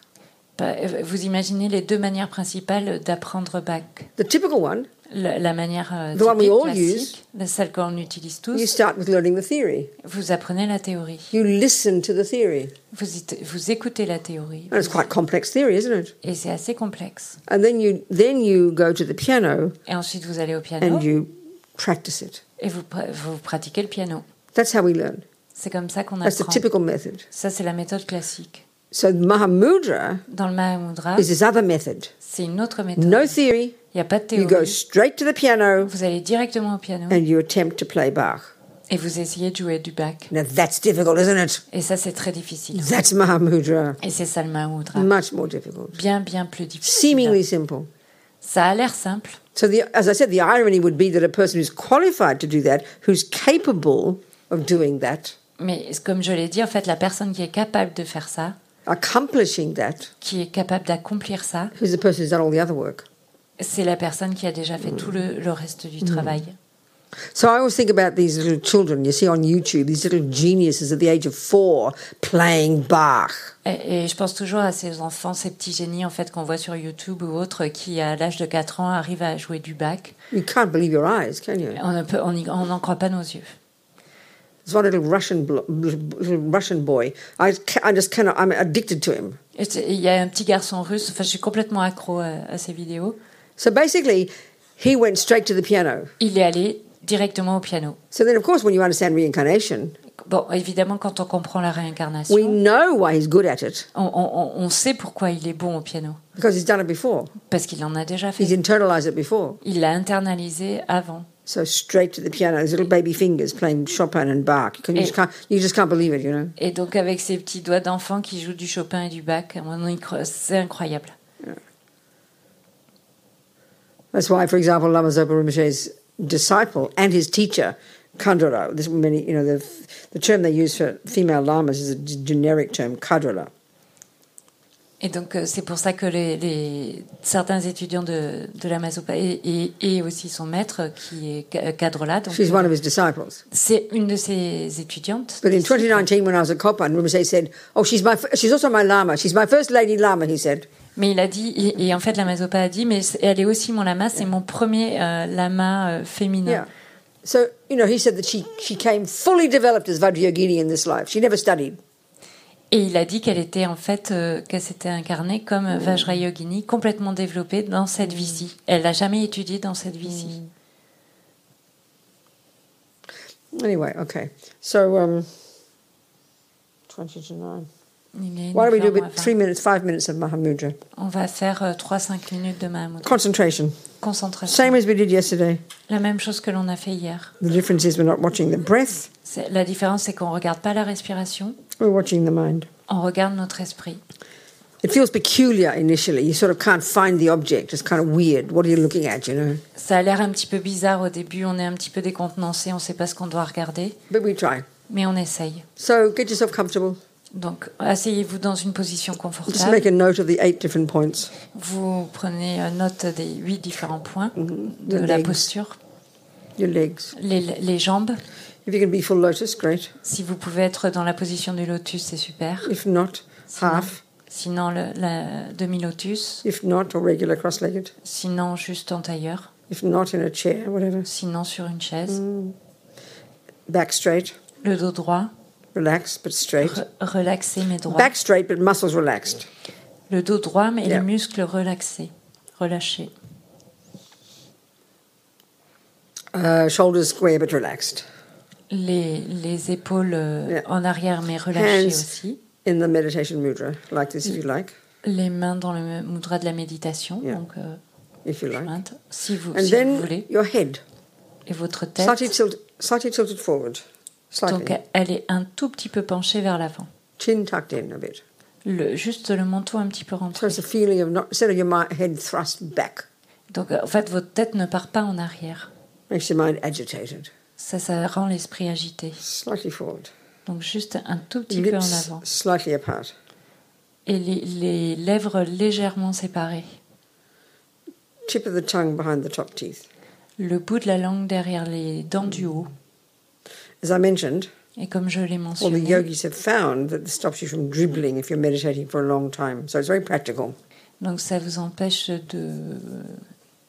Bah, euh, Vous imaginez les deux manières principales d'apprendre Bach. The typical one, La, la manière euh, The one we typique, all classique, la- celle qu'on utilise tous, you start with learning the theory. vous apprenez la théorie. You listen to the theory. Vous, écoutez la théorie. And it's quite complex theory, isn't it? Et c'est assez complexe. And then you then you go to the piano Et ensuite, vous allez au piano and you practice it. et vous, pra- vous pratiquez le piano. That's how we learn. C'est comme ça qu'on That's the apprend. typical method. Ça, c'est la méthode classique. So Mahamudra Dans le Mahamudra, is this other method. c'est une autre méthode. No theory. Il n'y a pas de You go théorie. straight to the piano Vous allez directement au piano and you attempt to play Bach. et vous essayez de jouer du Bach. Now that's difficult, isn't it? Et ça, c'est très difficile. That's Mahamudra. Et c'est ça le Mahamudra. Much more difficult. Bien, bien plus difficile. Seemingly simple. Ça a l'air simple. So the, as I said, the irony would be that a person who's qualified to do that, who's capable of doing that, Mais comme je l'ai dit, en fait, la personne qui est capable de faire ça, accomplishing that, qui est capable d'accomplir ça, who's the person who's done all the other work. c'est la personne qui a déjà fait tout le, le reste du travail. So I always think about these little children you see on YouTube, these little geniuses at the age of four playing Bach. Et, et je pense toujours à ces enfants, ces petits génies en fait qu'on voit sur YouTube ou autres qui, à l'âge de 4 ans, arrivent à jouer du bac. You can't believe your eyes, can you? On n'en croit pas nos yeux. There's one little Russian little Russian boy. I, I just cannot. I'm addicted to him. Il y a un petit garçon russe, enfin je suis complètement accro à, à ces vidéos. So basically, he went straight to the piano. Il est allé directement au piano. So then, of course, when you understand reincarnation, Bon, évidemment, quand on comprend la réincarnation, we know why he's good at it on, on- on sait pourquoi il est bon au piano. because he's done it before. Parce qu'il en a déjà He's fait. internalized it before. Il l'a internalisé avant. So straight to the piano, his little baby fingers playing Chopin and Bach. You, can, you, just can't, you just can't believe it, you know. Et donc avec ses petits doigts d'enfant qui jouent du Chopin et du Bach, c'est incroyable. That's why, for example, Lama Zopa Rinpoche's disciple and his teacher, Kandrila, this many, you know, the, the term they use for female lamas is a generic term, Kadrila. Et donc euh, c'est pour ça que les, les- certains étudiants de, de la Mazopa et, et, et aussi son maître qui est ca- cadre là, donc She's euh, one of his disciples. c'est une de ses étudiantes. But in disciples. 2019, when I was at Copan, Rinpoche said, "Oh, she's my, she's also my lama. She's my first lady lama." He said, Mais il a dit, et, et en fait la Mazopa a dit, mais elle est aussi mon lama, c'est mon premier euh, lama euh, féminin. "Yeah." So you know, he said that she she came fully developed as Vajrayogini in this life. She never studied. Et il a dit qu'elle était en fait, euh, qu'elle s'était incarnée comme mmh. Vajrayogini, complètement développée dans cette mmh. vie-ci. Elle l'a jamais étudiée dans cette vie-ci. Mmh. Anyway, okay. So, um, 20 to 9. What do we do with three minutes, five minutes of Mahamudra? On va faire euh, 3-5 minutes de Mahamudra. Concentration. Concentration. Same as we did yesterday. La même chose que l'on a fait hier. The difference is we're not watching the breath. La différence c'est qu'on regarde pas la respiration. We're watching the mind. On regarde notre esprit. It feels peculiar initially. You sort of can't find the object. It's kind of weird. What are you looking at, you know? Ça a l'air un petit peu bizarre au début. On est un petit peu décontenancé. On ne sait pas ce qu'on doit regarder. But we try. Mais on essaye. So get yourself comfortable. Donc, asseyez-vous dans une position Just confortable. make a note of the eight different points. Vous prenez euh, note des huit différents points de The la legs. posture. Your legs. Les, les jambes, If you can be full lotus, great. si vous pouvez être dans la position du lotus, c'est super. If not, half. Sinon, le, la demi-lotus. If not, or regular cross-legged. Sinon, juste en tailleur. If not, in a chair, whatever. Sinon, sur une chaise. Back straight. Le dos droit. Relaxed, but straight. Re- relaxé mais droit. Back straight, but muscles relaxed. Le dos droit, mais Yeah. les muscles relaxés. Relâchés. Uh, shoulders square, but relaxed. Les, les épaules euh, Yeah. en arrière, mais relâchées Hands. aussi. In the meditation mudra, like this, if you like. Les mains dans le mudra de la méditation. Yeah. Donc, euh, If you like. jointe, si vous, And si vous then voulez. your head, Et votre tête. slightly, tilt, slightly tilted forward. Slightly. Donc, elle est un tout petit peu penchée vers l'avant. Chin tucked in a bit. Le, juste le menton un petit peu So rentré. it's a feeling of not, instead of your mi- head thrust back, Donc, en fait, votre tête ne part pas en arrière. makes your mind agitated. Ça, ça rend l'esprit agité. Slightly forward. Donc, juste un tout petit peu en avant. slightly apart. Et les, les lèvres légèrement séparées. Tip of the tongue behind the top teeth. Le bout de la langue derrière les dents du haut. As I mentioned, Et comme je l'ai all the mentionné, yogis have found that this stops you from dribbling if you're meditating for a long time. So it's very practical. donc ça vous empêche de,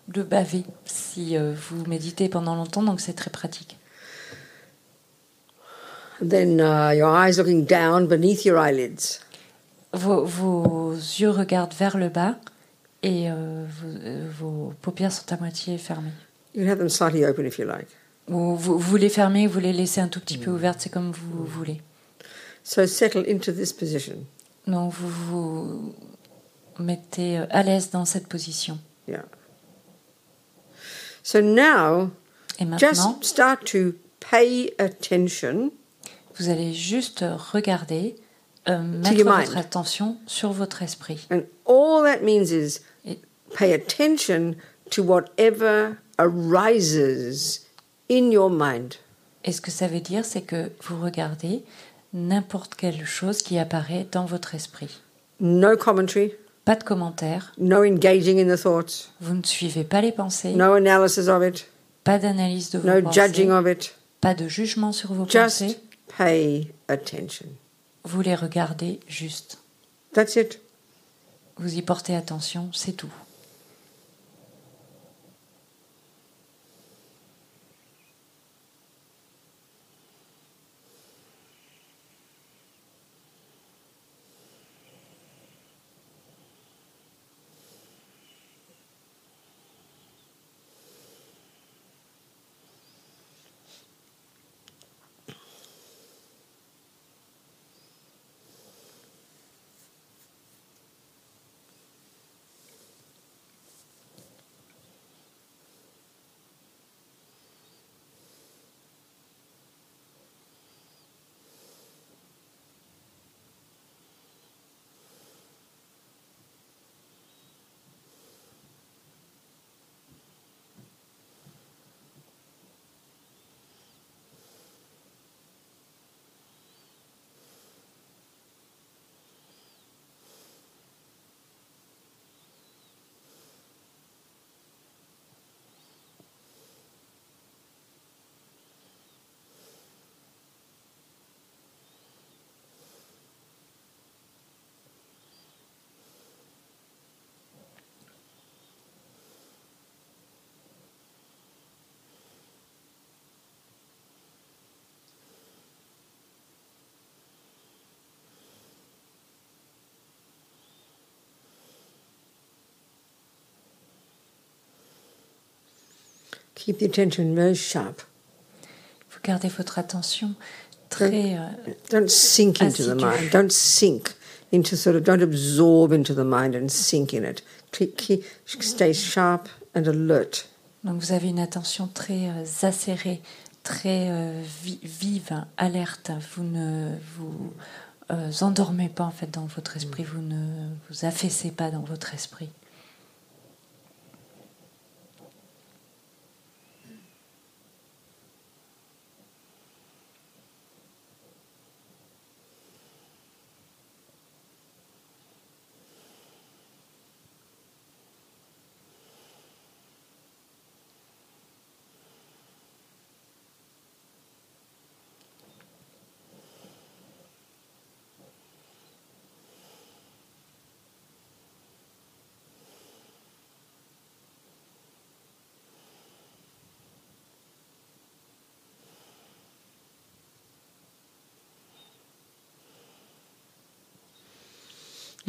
de baver si euh, vous méditez pendant longtemps, donc c'est très pratique. Then uh, your eyes looking down beneath your eyelids. Vos, vos yeux regardent vers le bas et euh, vos, euh, vos paupières sont à moitié fermées. You can have them slightly open if you like. Ou vous, vous les fermez, vous les laissez un tout petit peu ouvertes, c'est comme vous voulez. So settle into this position. Donc vous vous mettez euh, à l'aise dans cette position. Yeah. So now, Et maintenant, just start to pay attention vous allez juste regarder, euh, mettre mind. votre attention sur votre esprit. And all that means is Et pay attention to whatever arises in your mind. Et ce que ça veut dire, c'est que vous regardez n'importe quelle chose qui apparaît dans votre esprit. No commentary, Pas de commentaires, no engaging in the thoughts, vous ne suivez pas les pensées, no analysis of it, pas d'analyse de vos no pensées, judging of it. pas de jugement sur vos pensées. Just pay attention. Vous les regardez juste. That's it. Vous y portez attention, c'est tout. Keep the attention very sharp. Vous gardez votre attention très. euh, Don't sink into the mind. Don't sink into sort of, don't absorb into the mind and sink in it. Stay sharp and alert. donc vous avez une attention très euh, acérée, très euh, vi- vive, alerte. Vous ne vous euh, endormez pas en fait dans votre esprit. Vous ne vous affaissez pas dans votre esprit.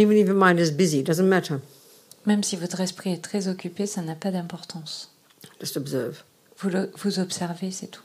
Even if your mind is busy, doesn't matter. Même si votre esprit est très occupé, ça n'a pas d'importance. Just observe. Vous, le- vous observez, c'est tout.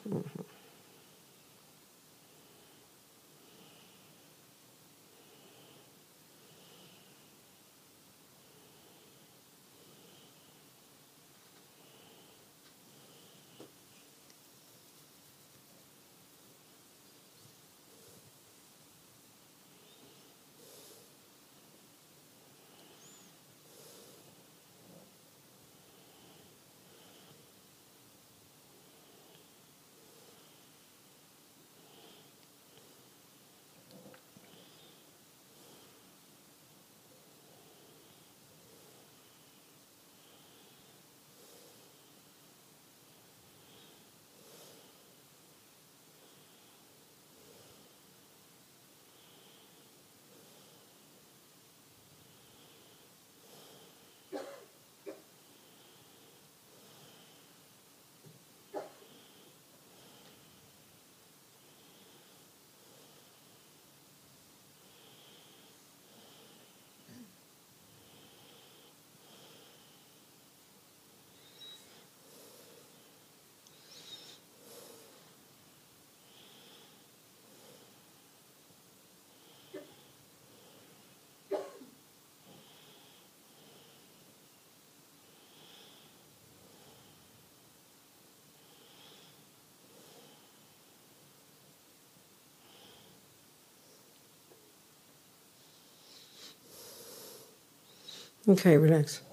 Okay, relax.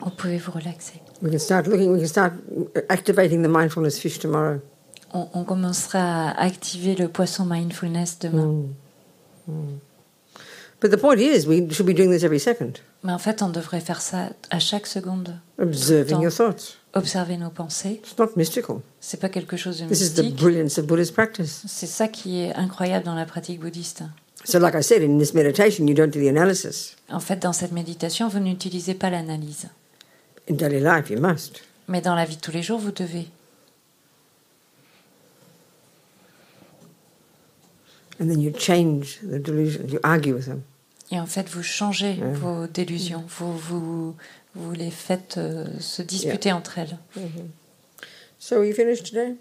Vous pouvez vous relaxer. We can start looking, we can start activating the mindfulness fish tomorrow. On, on commencera à activer le poisson mindfulness demain. But the point is, we should be doing this every second, Mais en fait, on devrait faire ça à chaque seconde. observing your thoughts. Observer nos pensées. It's not mystical. C'est pas quelque chose de This is the mystique. brilliance of Buddhist practice. C'est ça qui est incroyable dans la pratique bouddhiste. So, like I said, in this meditation, you don't do the analysis. En fait, dans cette méditation, vous n'utilisez pas l'analyse. In daily life, you must. Mais dans la vie de tous les jours, vous devez. And then you change the delusion, you argue with them. Et en fait, vous changez vos délusions. Vous, vous, vous les faites euh, se disputer entre elles. So, are you finished today?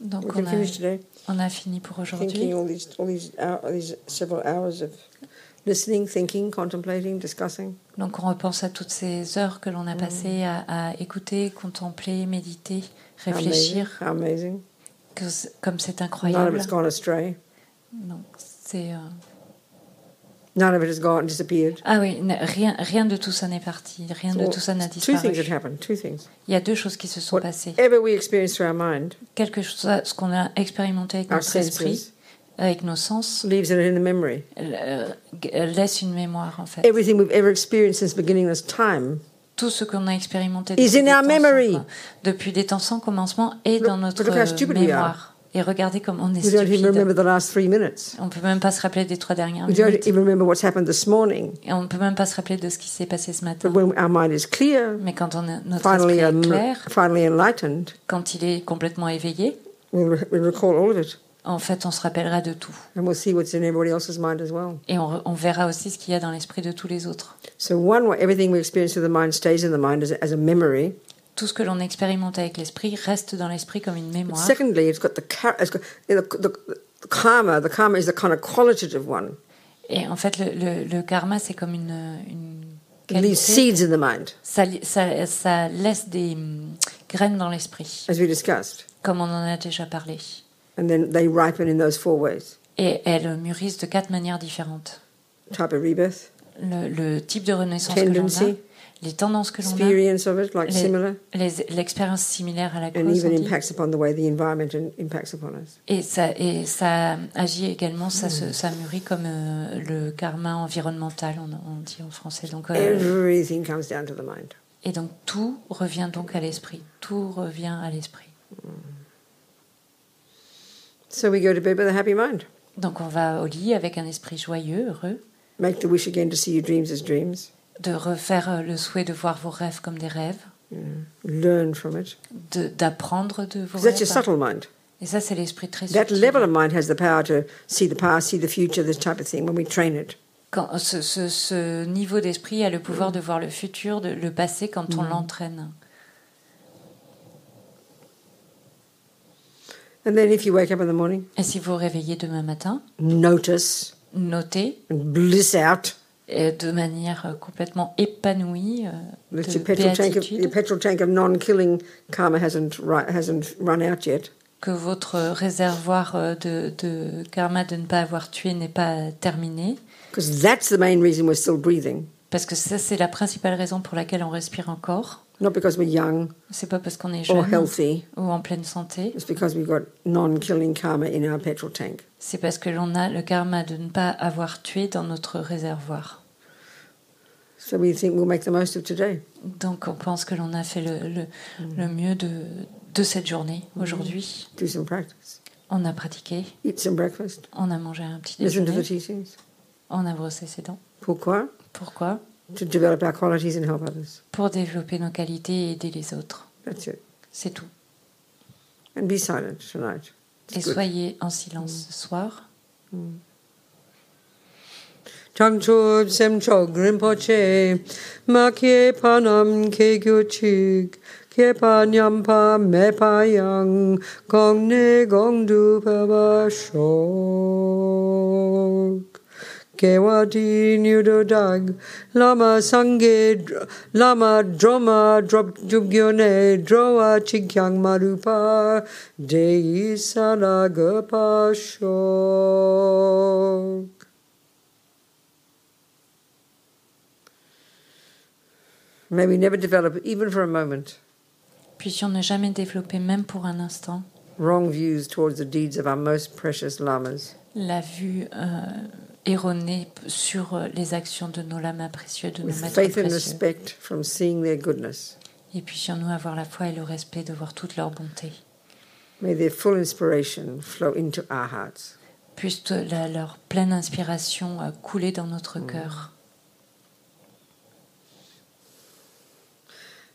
Donc, on a, on a fini pour aujourd'hui. Thinking all these, all these, hour, all these several hours of listening, thinking, contemplating, discussing. Donc, on repense à toutes ces heures que l'on a passées à, à écouter, contempler, méditer, How amazing. réfléchir. Amazing. que comme c'est None of incroyable. it's gone astray. Donc, c'est. euh, None of it has gone, disappeared. Ah oui, rien, rien de tout ça n'est parti. Rien de tout ça n'a two things disparu. that happened. Two things. Il y a deux choses qui se sont passées. Whatever we experience through our mind, Quelque chose, ce qu'on a expérimenté avec notre esprit, avec nos sens, leaves it in the memory. euh, g- laisse une mémoire en fait. Everything we've ever experienced since beginning this time Tout ce qu'on a expérimenté Is depuis, in des our temps memory. sans- depuis des temps sans commencement est dans notre mémoire. Et regardez comme on est We don't even stupide. remember the last three minutes. On peut même pas se rappeler des trois dernières We don't minutes. even remember what's happened this morning. Et on peut même pas se rappeler de ce qui s'est passé ce matin. But when our mind is clear, Mais quand on a, notre finally, esprit est clair, finally enlightened, quand il est complètement éveillé, we'll, re- we'll recall all of it. en fait, on se rappellera de tout. And we'll see what's in everybody else's mind as well. Et on, verra aussi ce qu'il y a dans l'esprit de tous les autres. So, one everything we experience through the mind stays in the mind as a memory. Tout ce que l'on expérimente avec l'esprit reste dans l'esprit comme une mémoire. Secondly, it's got the, it's got, you know, the, the karma. The karma is the kind of qualitative one. Et en fait, le, le- le karma, c'est comme une, une It leaves qualité. seeds in the mind, Ça, ça, ça laisse des hum, graines dans l'esprit, as we discussed, comme on en a déjà parlé. and then they ripen in those four ways: Et elles mûrissent de quatre manières différentes. type of rebirth, Le, le type de renaissance que l'on a, Tendency. Les tendances que l'on a, like l'expérience similaire à la cause. even on dit. impacts upon the way the environment in- impacts upon us. Et ça, et ça agit également, ça, se, ça mûrit comme euh, le karma environnemental, on, on dit en français. Donc, euh, Everything comes down to the mind. et donc tout revient donc à l'esprit. Tout revient à l'esprit. So we go to bed with a happy mind. Donc on va au lit avec un esprit joyeux, heureux, Make the wish again to see your dreams as dreams. De refaire euh, le souhait de voir vos rêves comme des rêves, Learn from it. de- d'apprendre de, vos 'Cause that's rêves. subtle mind. Et ça, c'est l'esprit très That subtil. level of mind has the power to see the past, see the future, this type of thing when we train it. Quand, ce, ce- ce niveau d'esprit a le pouvoir de voir le futur, de, le passé quand on l'entraîne. And then if you wake up in the morning, Et si vous vous réveillez demain matin, notice notez and bliss out. Et de manière euh, complètement épanouie, euh, de your petrol tank of your petrol tank of non-killing karma hasn't hasn't run out yet. que votre réservoir euh, de, de karma de ne pas avoir tué n'est pas terminé. Because that's the main reason we're still breathing. Parce que ça, c'est la principale raison pour laquelle on respire encore. Not because we're young C'est pas parce qu'on est or jeune healthy. ou en pleine santé. It's because we've got non-killing karma in our petrol tank. C'est parce que l'on a le karma de ne pas avoir tué dans notre réservoir. So we think we'll make the most of today. Donc on pense que l'on a fait le, le, le mieux de, de cette journée aujourd'hui. Do some practice. On a pratiqué, Eat some breakfast. on a mangé un petit Listen to the déjeuner, teachings. on a brossé ses dents. Pourquoi? Pourquoi? To develop our qualities and help others. Pour développer nos qualités et aider les autres. That's it. C'est tout. And be silent tonight. Et soyez en silence ce soir. Changchub semchog rinpoche, ma kie panam ke gyochig, kie pa nyampa me pa yang, gong ne gong du pa ba shok. Kewa di nyudo dag, lama sange, lama droma drop jugyone, droa chikyang marupa, de isana pa shok. May we never develop, even for a moment, Puissions ne jamais développer, même pour un instant, wrong views towards the deeds of our most precious lamas. la vue euh, erronée sur euh, les actions de nos lamas précieux, de nos maîtres précieux. respect from seeing their goodness. Et puissions-nous avoir la foi et le respect de voir toute leur bonté. May their full inspiration flow into our hearts. Puisse la- leur pleine inspiration euh, couler dans notre cœur.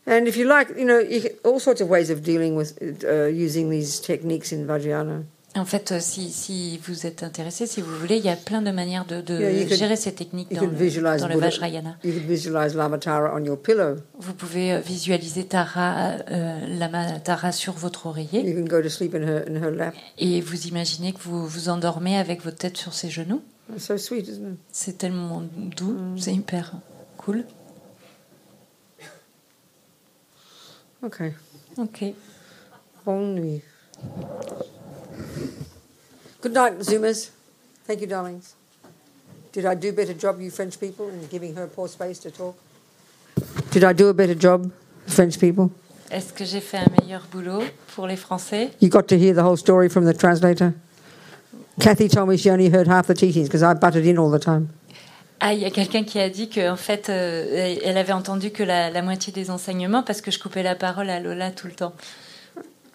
And if you like, you know, you all sorts of ways of dealing with uh, using these techniques in Vajrayana. En fait, euh, si, si vous êtes intéressé, si vous voulez, il y a plein de manières de, Yeah, gérer ces techniques dans le, dans Vajrayana. You can visualize Lamatara on your pillow. Vous pouvez euh, visualiser Tara, euh, Lama Tara sur votre oreiller You can go to sleep in her in her lap. et vous imaginez que vous vous endormez avec votre tête sur ses genoux. It's so sweet, isn't it? C'est tellement doux, c'est hyper cool. Okay. Ok. Bonne nuit. Good night, Zoomers. Thank you, darlings. Did I do a better job, you French people, in giving her poor space to talk? Did I do a better job, French people? Est-ce que j'ai fait un meilleur boulot pour les Français? You got to hear the whole story from the translator? Kathy told me she only heard half the teachings because I butted in all the time. Ah, il y a quelqu'un qui a dit qu'en fait, euh, elle avait entendu que la, la moitié des enseignements parce que je coupais la parole à Lola tout le temps.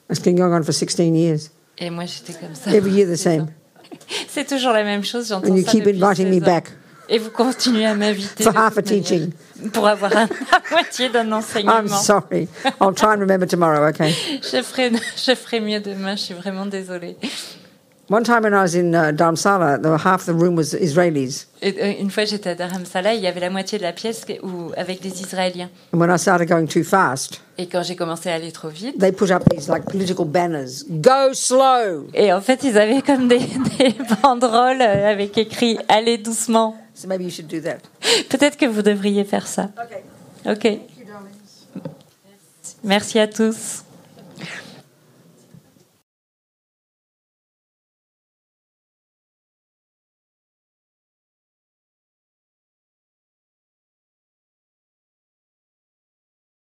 It's been going on for 16 years. Et moi, j'étais comme ça. Every year the same. C'est toujours la même chose, j'entends And you ça keep inviting me 16 ans. back Et vous continuez à m'inviter for half a teaching. pour avoir un- la moitié d'un I'm enseignement. sorry. I'll try and remember tomorrow, okay? Je ferai, je ferai mieux demain, je suis vraiment désolée. One time when I was in uh, Dharamsala, were half the room was Israelis. Et, euh, une fois, j'étais à Dharamsala, il y avait la moitié de la pièce où, avec des Israéliens. And when I started going too fast, Et quand j'ai commencé à aller trop vite, they put up these like political banners go slow. et en fait, ils avaient comme des, des banderoles euh, avec écrit Allez doucement. So maybe you should do that. Peut-être que vous devriez faire ça. Okay. Ok. Darlings. Merci à tous.